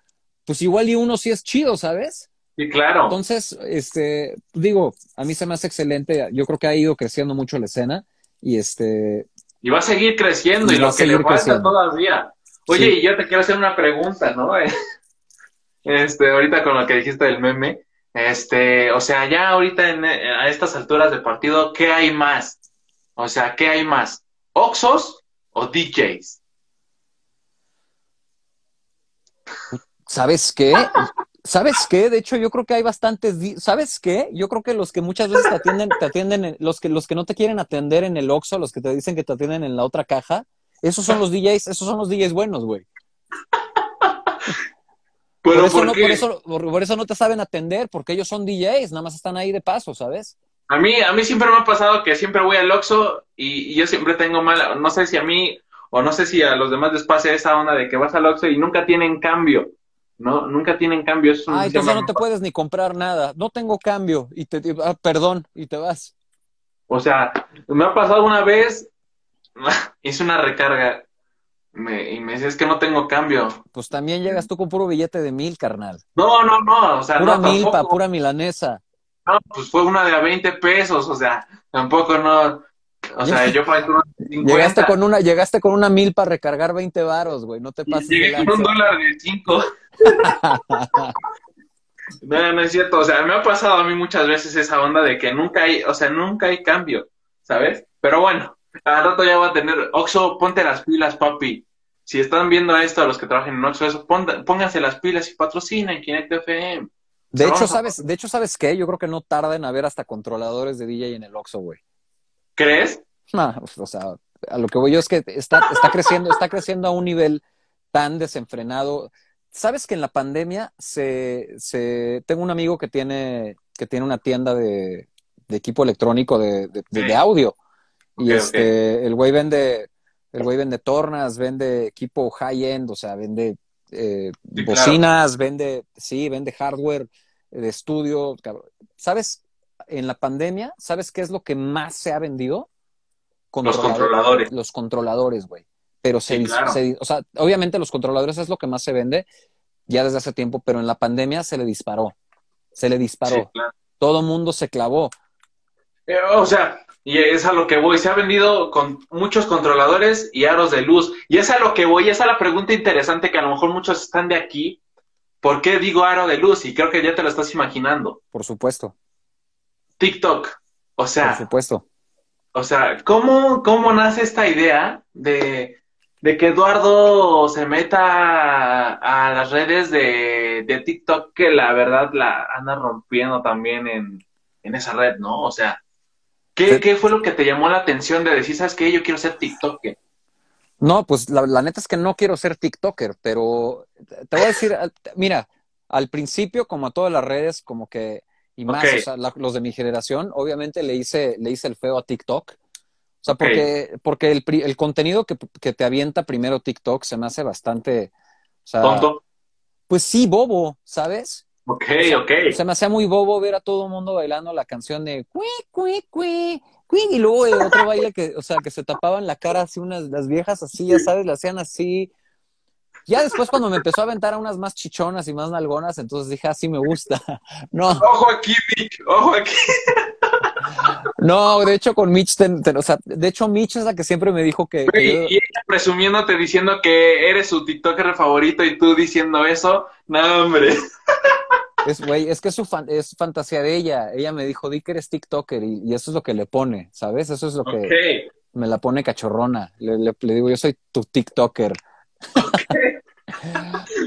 pues igual y uno sí es chido, ¿sabes? Sí, claro. Entonces, este, digo, a mí se me hace excelente. Yo creo que ha ido creciendo mucho la escena y este. Y va a seguir creciendo y, y lo que le falta creciendo. todavía. Oye, sí. y yo te quiero hacer una pregunta, ¿no? Este, ahorita con lo que dijiste del meme, este, o sea, ya ahorita en, a estas alturas del partido, ¿qué hay más? O sea, ¿qué hay más? ¿Oxos o DJs? ¿Sabes qué? ¿Sabes qué? De hecho, yo creo que hay bastantes. ¿Sabes qué? Yo creo que los que muchas veces te atienden, te atienden, los que, los que no te quieren atender en el Oxxo, los que te dicen que te atienden en la otra caja, esos son los DJs, esos son los DJs buenos, güey. Pero por, eso ¿por, no, qué? por, eso, por, por, eso no te saben atender, porque ellos son DJs, nada más están ahí de paso, ¿sabes? A mí, a mí siempre me ha pasado que siempre voy al Oxxo y, y yo siempre tengo mala, no sé si a mí o no sé si a los demás les pasa esa onda de que vas al Oxxo y nunca tienen cambio. No, nunca tienen cambio. Ah, entonces no te puedes ni comprar nada. No tengo cambio. Y te, ah, perdón, y te vas. O sea, me ha pasado una vez, hice una recarga me, y me dice, es que no tengo cambio. Pues también llegas tú con puro billete de mil, carnal. No, no, no, o sea, pura no, milpa, tampoco. pura milanesa. No, pues fue una de a 20 pesos, o sea, tampoco no, o sea, yo pagué unos 50. Llegaste con una, llegaste con una mil para recargar 20 varos, güey, no te pases. Llegué con un dólar de 5. no, no es cierto, o sea, me ha pasado a mí muchas veces esa onda de que nunca hay, o sea, nunca hay cambio, ¿sabes? Pero bueno, al rato ya va a tener, Oxo, ponte las pilas, papi. Si están viendo esto a los que trabajan en Oxo, eso, pónganse las pilas y patrocinen Kinect FM. De o sea, hecho, ¿sabes, a... de hecho, ¿sabes qué? Yo creo que no tarda en haber hasta controladores de DJ en el Oxxo, güey. ¿Crees? No, o sea, a lo que voy yo es que está, está creciendo, está creciendo a un nivel tan desenfrenado. ¿Sabes que en la pandemia se, se tengo un amigo que tiene, que tiene una tienda de, de equipo electrónico de, de, de, de audio? Y okay, este, okay. el güey vende, el güey vende tornas, vende equipo high-end, o sea, vende eh, sí, bocinas, claro. vende, sí, vende hardware de estudio. ¿Sabes? En la pandemia, ¿sabes qué es lo que más se ha vendido? Los controladores. Los controladores, güey. Pero se, sí, claro. se, o sea, obviamente los controladores es lo que más se vende ya desde hace tiempo, pero en la pandemia se le disparó. Se le disparó. Sí, claro. Todo mundo se clavó. Eh, o sea, y es a lo que voy. Se ha vendido con muchos controladores y aros de luz. Y es a lo que voy. Esa es la pregunta interesante que a lo mejor muchos están de aquí. ¿Por qué digo aro de luz? Y creo que ya te lo estás imaginando. Por supuesto. TikTok. O sea. Por supuesto. O sea, ¿cómo, cómo nace esta idea de, de que Eduardo se meta a, a las redes de, de, TikTok que la verdad la anda rompiendo también en, en esa red, ¿no? O sea, ¿qué, sí. ¿qué, fue lo que te llamó la atención de decir, sabes qué, yo quiero ser TikToker? No, pues la, la, neta es que no quiero ser TikToker, pero te voy a decir, mira, al principio, como a todas las redes, como que, y más, okay. o sea, la, los de mi generación, obviamente le hice, le hice el feo a TikTok. O sea, okay. porque, porque el, el contenido que, que, te avienta primero TikTok se me hace bastante. O sea, ¿Tonto? Pues sí, bobo, ¿sabes? Ok, o sea, ok. Se me hacía muy bobo ver a todo el mundo bailando la canción de cui, cui, cui, cui, y luego el otro baile que, o sea, que se tapaban la cara así, unas, las viejas así, ya sabes, la hacían así. Ya después cuando me empezó a aventar a unas más chichonas y más nalgonas, entonces dije, así ah, me gusta. No. Ojo aquí, Mitch, ojo aquí. No, de hecho con Mitch, o sea, de hecho Mitch es la que siempre me dijo que... que yo... Y ella presumiéndote diciendo que eres su TikToker favorito y tú diciendo eso, no hombre. Es, güey, es que es, su fan, es fantasía de ella. Ella me dijo, di que eres TikToker y, y, eso es lo que le pone, ¿sabes? Eso es lo que me la pone cachorrona. Le, le, le, digo, yo soy tu TikToker.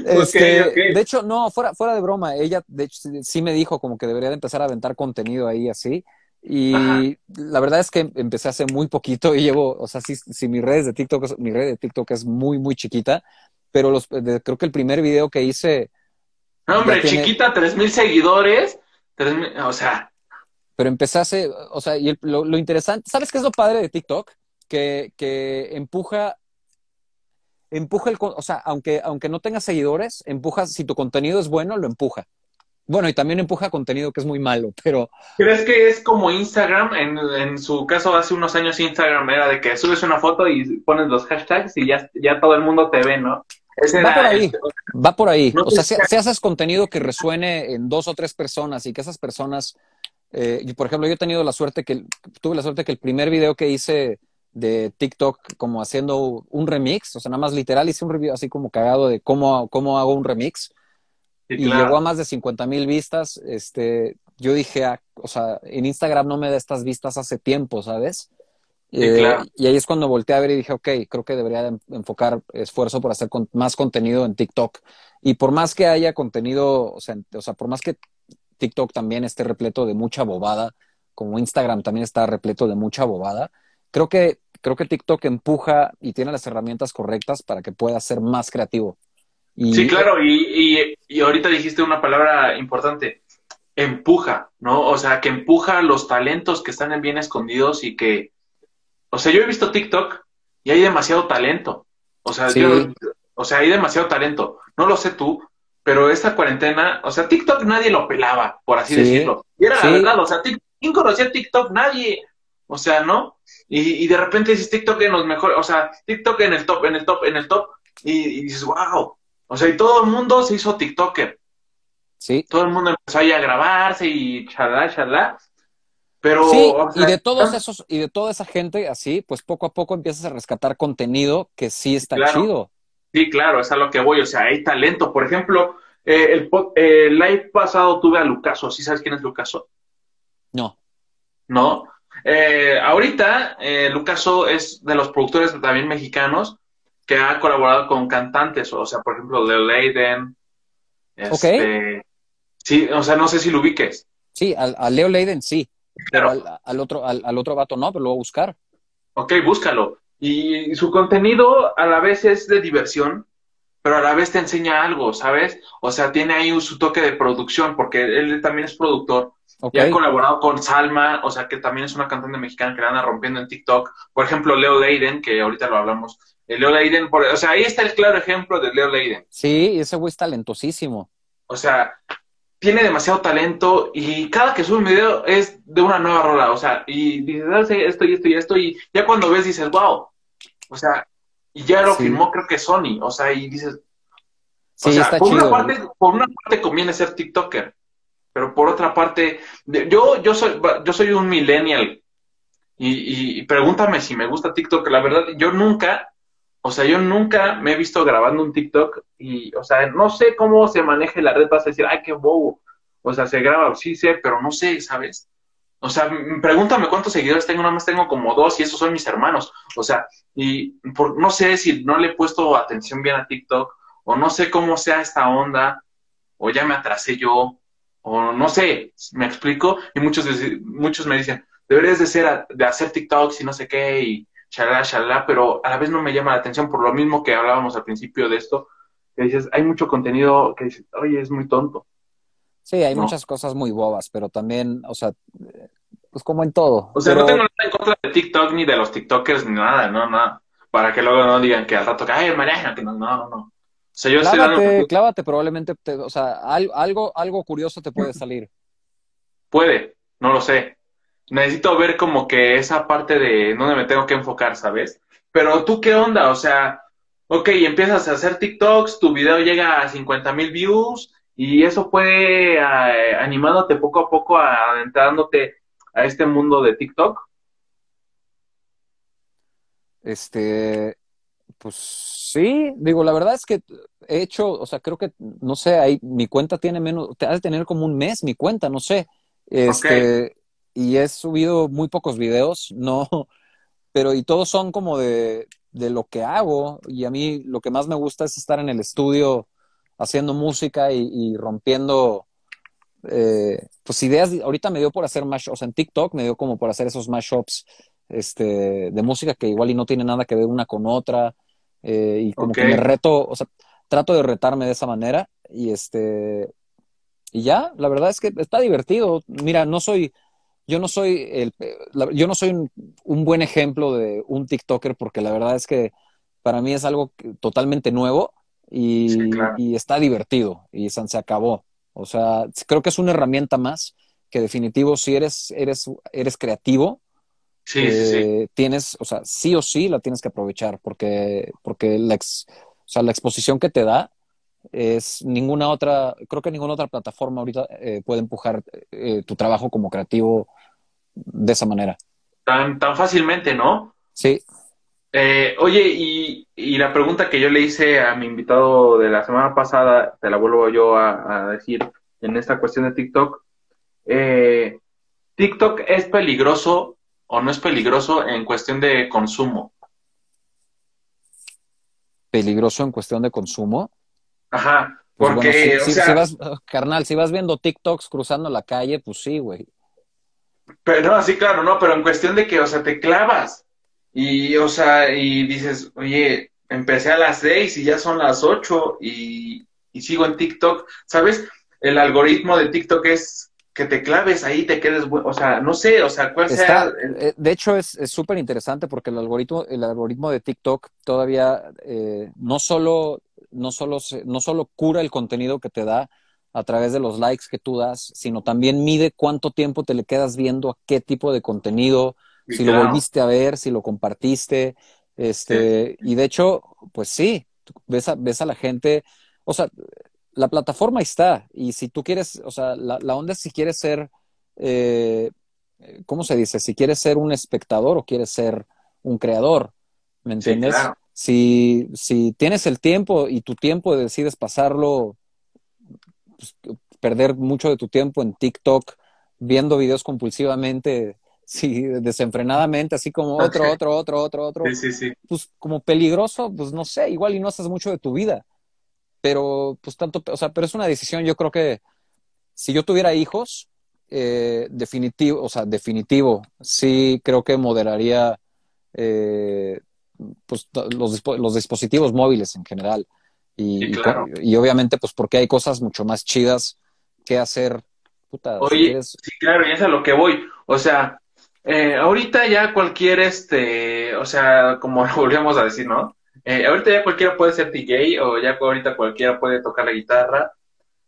Okay. este, okay, De hecho, no, fuera, fuera de broma, ella de hecho sí me dijo como que debería de empezar a aventar contenido ahí así. Y Ajá. la verdad es que empecé hace muy poquito y llevo, o sea, si, si mi red de TikTok, mi red de TikTok es muy, muy chiquita, pero los, de, creo que el primer video que hice No, hombre, chiquita, tres mil seguidores, tres mil, o sea. Pero empezase, o sea, y lo, lo, interesante, ¿sabes qué es lo padre de TikTok? Que, que empuja, empuja el, o sea, aunque, aunque no tengas seguidores, empuja, si tu contenido es bueno, lo empuja. Bueno, y también empuja contenido que es muy malo, pero... ¿Crees que es como Instagram? En, en, su caso, hace unos años Instagram era de que subes una foto y pones los hashtags y ya, ya todo el mundo te ve, ¿no? va por ahí, va por ahí. o sea, si, haces contenido que resuene en dos o tres personas y que esas personas... Eh, por ejemplo, yo he tenido la suerte que... Tuve la suerte que el primer video que hice de TikTok como haciendo un remix, o sea, nada más literal hice un review así como cagado de cómo, cómo hago un remix y llegó a más de 50 mil vistas. Este, yo dije, ah, o sea, en Instagram no me da estas vistas hace tiempo, ¿sabes? Eh, y ahí es cuando volteé a ver y dije, ok, creo que debería enfocar esfuerzo por hacer más contenido en TikTok. Y por más que haya contenido, o sea, o sea, por más que TikTok también esté repleto de mucha bobada, como Instagram también está repleto de mucha bobada, creo que, creo que TikTok empuja y tiene las herramientas correctas para que pueda ser más creativo sí, claro, y, y, ahorita dijiste una palabra importante, empuja, ¿no? O sea, que empuja los talentos que están bien escondidos y que, o sea, yo he visto TikTok y hay demasiado talento, o sea, o sea, hay demasiado talento, no lo sé tú, pero esta cuarentena, o sea, TikTok nadie lo pelaba, por así decirlo, y era la verdad, o sea, ¿quién conocía TikTok? Nadie, o sea, ¿no? Y, y de repente dices TikTok en los mejores, o sea, TikTok en el top, en el top, en el top, y, y dices, wow, o sea, y todo el mundo se hizo TikToker. Sí. Todo el mundo empezó ahí a grabarse y chalá, chalá. Pero. Sí, y de todos esos, y de toda esa gente así, pues poco a poco empiezas a rescatar contenido que sí está chido. Sí, claro, es a lo que voy. O sea, hay talento. Por ejemplo, eh, el, live pasado tuve a Lucaso. ¿Sí sabes quién es Lucaso? No. ¿No? Eh, ahorita, eh, Lucaso es de los productores también mexicanos que ha colaborado con cantantes, o sea, por ejemplo, Leo Leiden. Este, Sí, o sea, no sé si lo ubiques. Sí, a, Leo Leiden sí, pero al, otro, al, otro vato no, pero lo voy a buscar. Ok, búscalo. Y su contenido a la vez es de diversión, pero a la vez te enseña algo, ¿sabes? O sea, tiene ahí su toque de producción, porque él también es productor. Y ha colaborado con Salma, o sea, que también es una cantante mexicana que la anda rompiendo en TikTok. Por ejemplo, Leo Leiden, que ahorita lo hablamos, Leo Leiden, o sea, ahí está el claro ejemplo de Leo Leiden. Sí, ese güey es talentosísimo. O sea, tiene demasiado talento y cada que sube un video es de una nueva rola, o sea, y dices, ah, esto y esto y esto, y ya cuando ves dices, wow, o sea, y ya lo firmó creo que Sony, o sea, y dices, sí, por, una parte, por una parte conviene ser TikToker, pero por otra parte, yo, yo soy, yo soy un millennial, y, y pregúntame si me gusta TikTok, la verdad, yo nunca o sea, yo nunca me he visto grabando un TikTok y, o sea, no sé cómo se maneje la red. Vas a decir, ay, qué bobo. O sea, se graba, sí sé, pero no sé, ¿sabes? O sea, pregúntame cuántos seguidores tengo, nada más tengo como dos y esos son mis hermanos. O sea, y por, no sé si no le he puesto atención bien a TikTok o no sé cómo sea esta onda o ya me atrasé yo o no sé, me explico y muchos, muchos me dicen, deberías de, ser, de hacer TikToks y no sé qué y shalala, shalala, pero a la vez no me llama la atención por lo mismo que hablábamos al principio de esto, que dices, hay mucho contenido que dices, oye, es muy tonto. Sí, hay muchas cosas muy bobas, pero también, o sea, pues como en todo. O sea, no tengo nada en contra de TikTok ni de los TikTokers ni nada, no, nada. Para que luego no digan que al rato que, ay, maneja, que no, no, no. O sea, yo clávate, clávate, probablemente, o sea, algo, algo curioso te puede salir. Puede, no lo sé necesito ver como que esa parte de dónde me tengo que enfocar, ¿sabes? Pero tú, ¿qué onda? O sea, ok, empiezas a hacer TikToks, tu video llega a 50 mil views y eso fue eh, animándote poco a poco, adentrándote a este mundo de TikTok. Este, pues sí, digo, la verdad es que he hecho, o sea, creo que, no sé, ahí mi cuenta tiene menos, te has de tener como un mes mi cuenta, no sé. Este, y he subido muy pocos videos, no, pero y todos son como de, de lo que hago y a mí lo que más me gusta es estar en el estudio haciendo música y, rompiendo eh, pues ideas, ahorita me dio por hacer mashups, o sea, en TikTok me dio como por hacer esos mashups este, de música que igual y no tiene nada que ver una con otra eh, y como que me reto, o sea, trato de retarme de esa manera y este y ya, la verdad es que está divertido. Mira, no soy, yo no soy el, yo no soy un, buen ejemplo de un TikToker porque la verdad es que para mí es algo totalmente nuevo y, y está divertido y se acabó. O sea, creo que es una herramienta más que definitivo si eres, eres, eres creativo, sí, eh, tienes, o sea, sí o sí la tienes que aprovechar porque, porque la, o sea, la exposición que te da es ninguna otra, creo que ninguna otra plataforma ahorita eh, puede empujar eh, tu trabajo como creativo de esa manera. Tan, tan fácilmente, ¿no? Sí. oye, y, y, la pregunta que yo le hice a mi invitado de la semana pasada, te la vuelvo yo a, a decir en esta cuestión de TikTok, eh, TikTok es peligroso o no es peligroso en cuestión de consumo. Peligroso en cuestión de consumo. Ajá, pues porque, si, vas, carnal, si vas viendo TikToks cruzando la calle, pues sí, güey. Pero no, sí, claro, no, pero en cuestión de que, o sea, te clavas y, o sea, y dices, oye, empecé a las seis y ya son las ocho y, y sigo en TikTok, ¿sabes? El algoritmo de TikTok es que te claves ahí, te quedes, o sea, no sé, o sea, cuál sea. Eh, de hecho, es súper interesante porque el algoritmo, el algoritmo de TikTok todavía eh, no solo, no solo, no solo cura el contenido que te da a través de los likes que tú das, sino también mide cuánto tiempo te le quedas viendo a qué tipo de contenido, si lo volviste a ver, si lo compartiste, este, y de hecho, pues sí, ves a, ves a la gente, o sea, la plataforma está. Y si tú quieres, o sea, la, onda es si quieres ser, eh, ¿cómo se dice? Si quieres ser un espectador o quieres ser un creador. ¿Me entiendes? Si, si tienes el tiempo y tu tiempo decides pasarlo, pues, perder mucho de tu tiempo en TikTok, viendo videos compulsivamente, sí, desenfrenadamente, así como otro, otro, otro, otro, otro, pues como peligroso, pues no sé, igual y no haces mucho de tu vida. Pero pues tanto, o sea, pero es una decisión, yo creo que si yo tuviera hijos, eh, definitivo, o sea, definitivo, sí creo que moderaría eh, pues, los, los, dispositivos móviles en general. Y, y, obviamente, pues porque hay cosas mucho más chidas que hacer. Puta, Oye, sí, claro, y es a lo que voy. O sea, eh, ahorita ya cualquier, este, o sea, como volvíamos a decir, ¿no? Eh, ahorita ya cualquiera puede ser DJ o ya ahorita cualquiera puede tocar la guitarra.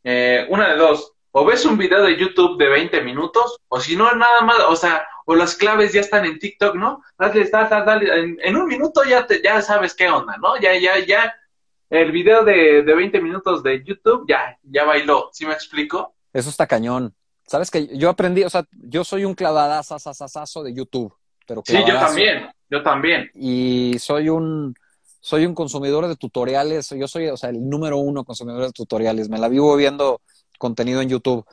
Eh, una de dos, o ves un video de YouTube de 20 minutos, o si no, nada más, o sea, o las claves ya están en TikTok, ¿no? Dale, dale, dale, en, un minuto ya, te, ya sabes qué onda, ¿no? Ya, ya, ya, el video de, de 20 minutos de YouTube ya, ya bailó, ¿sí me explico? Eso está cañón. Sabes que yo aprendí, o sea, yo soy un clavadazo de YouTube, pero Sí, yo también, yo también. Y soy un soy un consumidor de tutoriales, yo soy, o sea, el número uno consumidor de tutoriales, me la vivo viendo contenido en YouTube.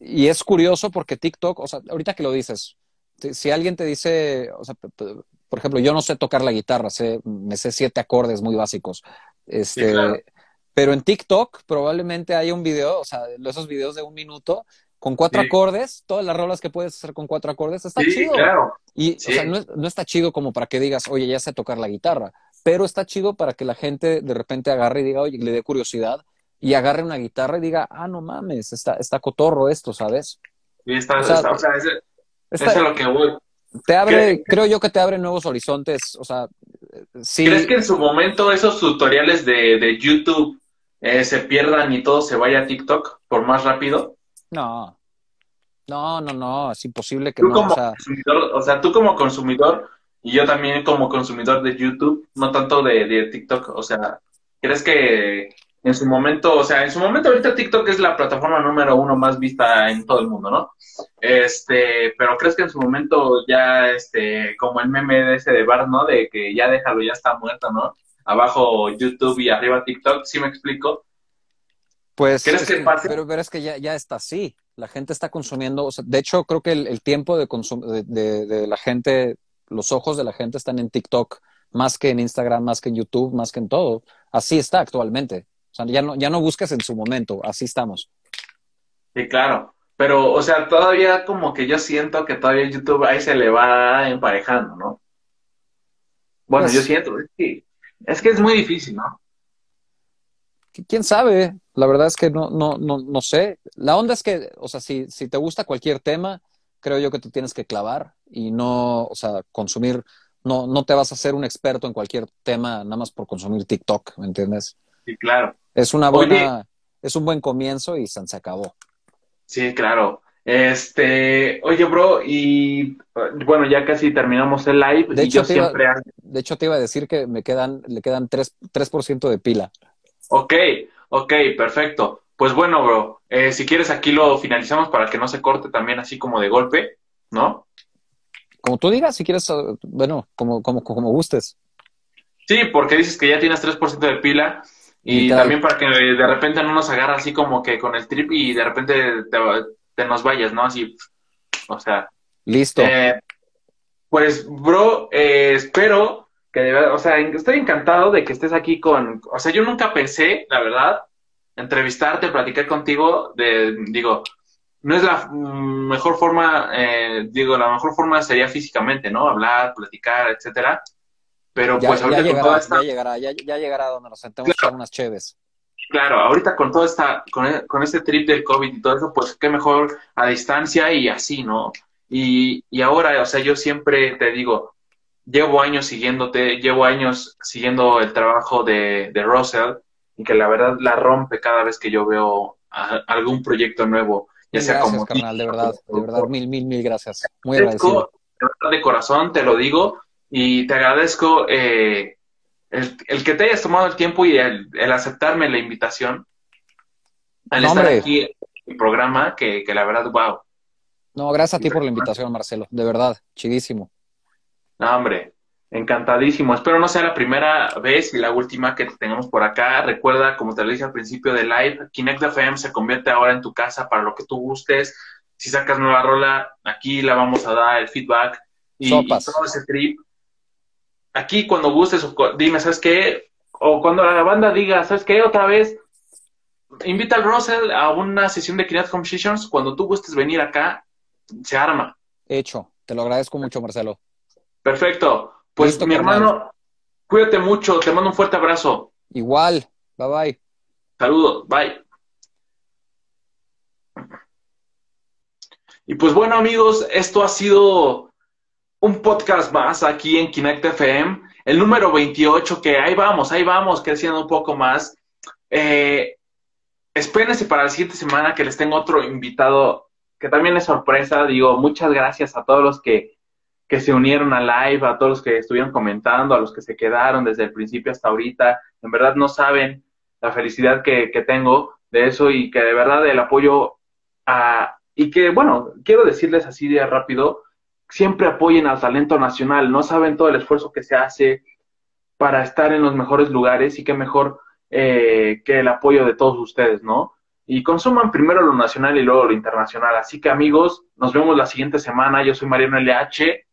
Y es curioso porque TikTok, o sea, ahorita que lo dices, si alguien te dice, o sea, por ejemplo, yo no sé tocar la guitarra, sé, me sé siete acordes muy básicos. Este, Pero en TikTok probablemente haya un video, o sea, esos videos de un minuto con cuatro acordes, todas las rolas que puedes hacer con cuatro acordes, está chido. Y, o sea, no, no, está chido como para que digas, oye, ya sé tocar la guitarra pero está chido para que la gente de repente agarre y diga, oye, le dé curiosidad y agarre una guitarra y diga, ah, no mames, está, está cotorro esto, ¿sabes? Sí, está, o sea, o sea es lo que voy. Te abre, creo yo que te abre nuevos horizontes, o sea, sí. ¿Crees que en su momento esos tutoriales de, de YouTube eh, se pierdan y todo se vaya a TikTok por más rápido? No, no, no, no, es imposible que no. o, sea... o sea, tú como consumidor, y yo también como consumidor de YouTube, no tanto de, de TikTok, o sea, ¿crees que en su momento, o sea, en su momento ahorita TikTok es la plataforma número uno más vista en todo el mundo, ¿no? Este, pero crees que en su momento ya, este, como el meme de ese de Bar, ¿no? De que ya déjalo, ya está muerto, ¿no? Abajo YouTube y arriba TikTok, ¿sí me explico? Pues, ¿crees que, pase? Pero, pero, es que ya, ya está así. La gente está consumiendo, o sea, de hecho, creo que el, tiempo de, de, de la gente los ojos de la gente están en TikTok más que en Instagram, más que en YouTube, más que en todo. Así está actualmente. Sea, ya no, ya no buscas en su momento, así estamos. Sí, claro. Pero, o sea, todavía como que yo siento que todavía YouTube ahí se le va emparejando, ¿no? Bueno, pues yo siento, es que, es que es muy difícil, ¿no? quién sabe, la verdad es que no, no, no, no sé. La onda es que, o sea, si, si te gusta cualquier tema, creo yo que tú tienes que clavar y no, o sea, consumir, no, no te vas a hacer un experto en cualquier tema nada más por consumir TikTok, ¿me entiendes? Sí, claro. Es una buena, es un buen comienzo y se acabó. Sí, claro. Este, oye, bro, y bueno, ya casi terminamos el live. De, hecho, yo siempre... de hecho, te iba a decir que me quedan, le quedan 3%, 3 de pila. Ok, ok, perfecto. Pues bueno, bro, eh, si quieres aquí lo finalizamos para que no se corte también así como de golpe, ¿no? Como tú digas, si quieres, bueno, como, como, como gustes. Sí, porque dices que ya tienes 3% de pila y, también para que de repente no nos agarra así como que con el trip y de repente te, te nos vayas, ¿no? Así, o sea. Listo. Eh, pues, bro, eh, espero que de verdad, o sea, estoy encantado de que estés aquí con, o sea, yo nunca pensé, la verdad, entrevistarte, platicar contigo, de, digo, no es la mejor forma, eh, digo, la mejor forma sería físicamente, ¿no? Hablar, platicar, etcétera. Pero pues ahorita ya llegará, ya llegará, ya, llegará donde nos sentemos con unas cheves. Claro, ahorita con todo esta, con, e, con, este trip del COVID y todo eso, pues qué mejor a distancia y así, ¿no? Y, y ahora, o sea, yo siempre te digo, llevo años siguiéndote, llevo años siguiendo el trabajo de, de Russell y que la verdad la rompe cada vez que yo veo algún proyecto nuevo, ya sea gracias, carnal, de verdad, de verdad, mil, mil, mil gracias. Muy agradecido. De corazón te lo digo y te agradezco eh, el, que te hayas tomado el tiempo y el, aceptarme la invitación al estar aquí en el programa, que, la verdad, wow. No, gracias a ti por la invitación, Marcelo, de verdad, chidísimo. No, hombre, encantadísimo. Espero no sea la primera vez y la última que te tengamos por acá. Recuerda, como te lo dije al principio de live, Kinect FM se convierte ahora en tu casa para lo que tú gustes. Si sacas nueva rola, aquí la vamos a dar el feedback y todo ese trip aquí cuando gustes, dime, ¿sabes qué? O cuando la banda diga, ¿sabes qué? Otra vez, invita al Russell a una sesión de Kinect Compositions. Cuando tú gustes venir acá, se arma. Hecho. Te lo agradezco mucho, Marcelo. Perfecto. Pues mi hermano, cuídate mucho. Te mando un fuerte abrazo. Igual. Bye bye. Saludos. Bye. Y pues bueno, amigos, esto ha sido un podcast más aquí en Kinect FM, el número 28, que ahí vamos, ahí vamos, creciendo un poco más. Eh, espérense para la siguiente semana que les tengo otro invitado que también es sorpresa. Digo, muchas gracias a todos los que, que se unieron a live, a todos los que estuvieron comentando, a los que se quedaron desde el principio hasta ahorita. En verdad no saben la felicidad que, que tengo de eso y que de verdad el apoyo a... Y que, bueno, quiero decirles así de rápido, siempre apoyen al talento nacional, no saben todo el esfuerzo que se hace para estar en los mejores lugares y qué mejor eh, que el apoyo de todos ustedes, ¿no? Y consuman primero lo nacional y luego lo internacional. Así que amigos, nos vemos la siguiente semana. Yo soy Mariano LH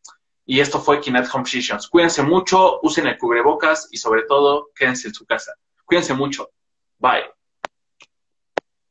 y esto fue Kinet Home Sessions. Cuídense mucho, usen el cubrebocas y sobre todo quédense en su casa. Cuídense mucho. Bye.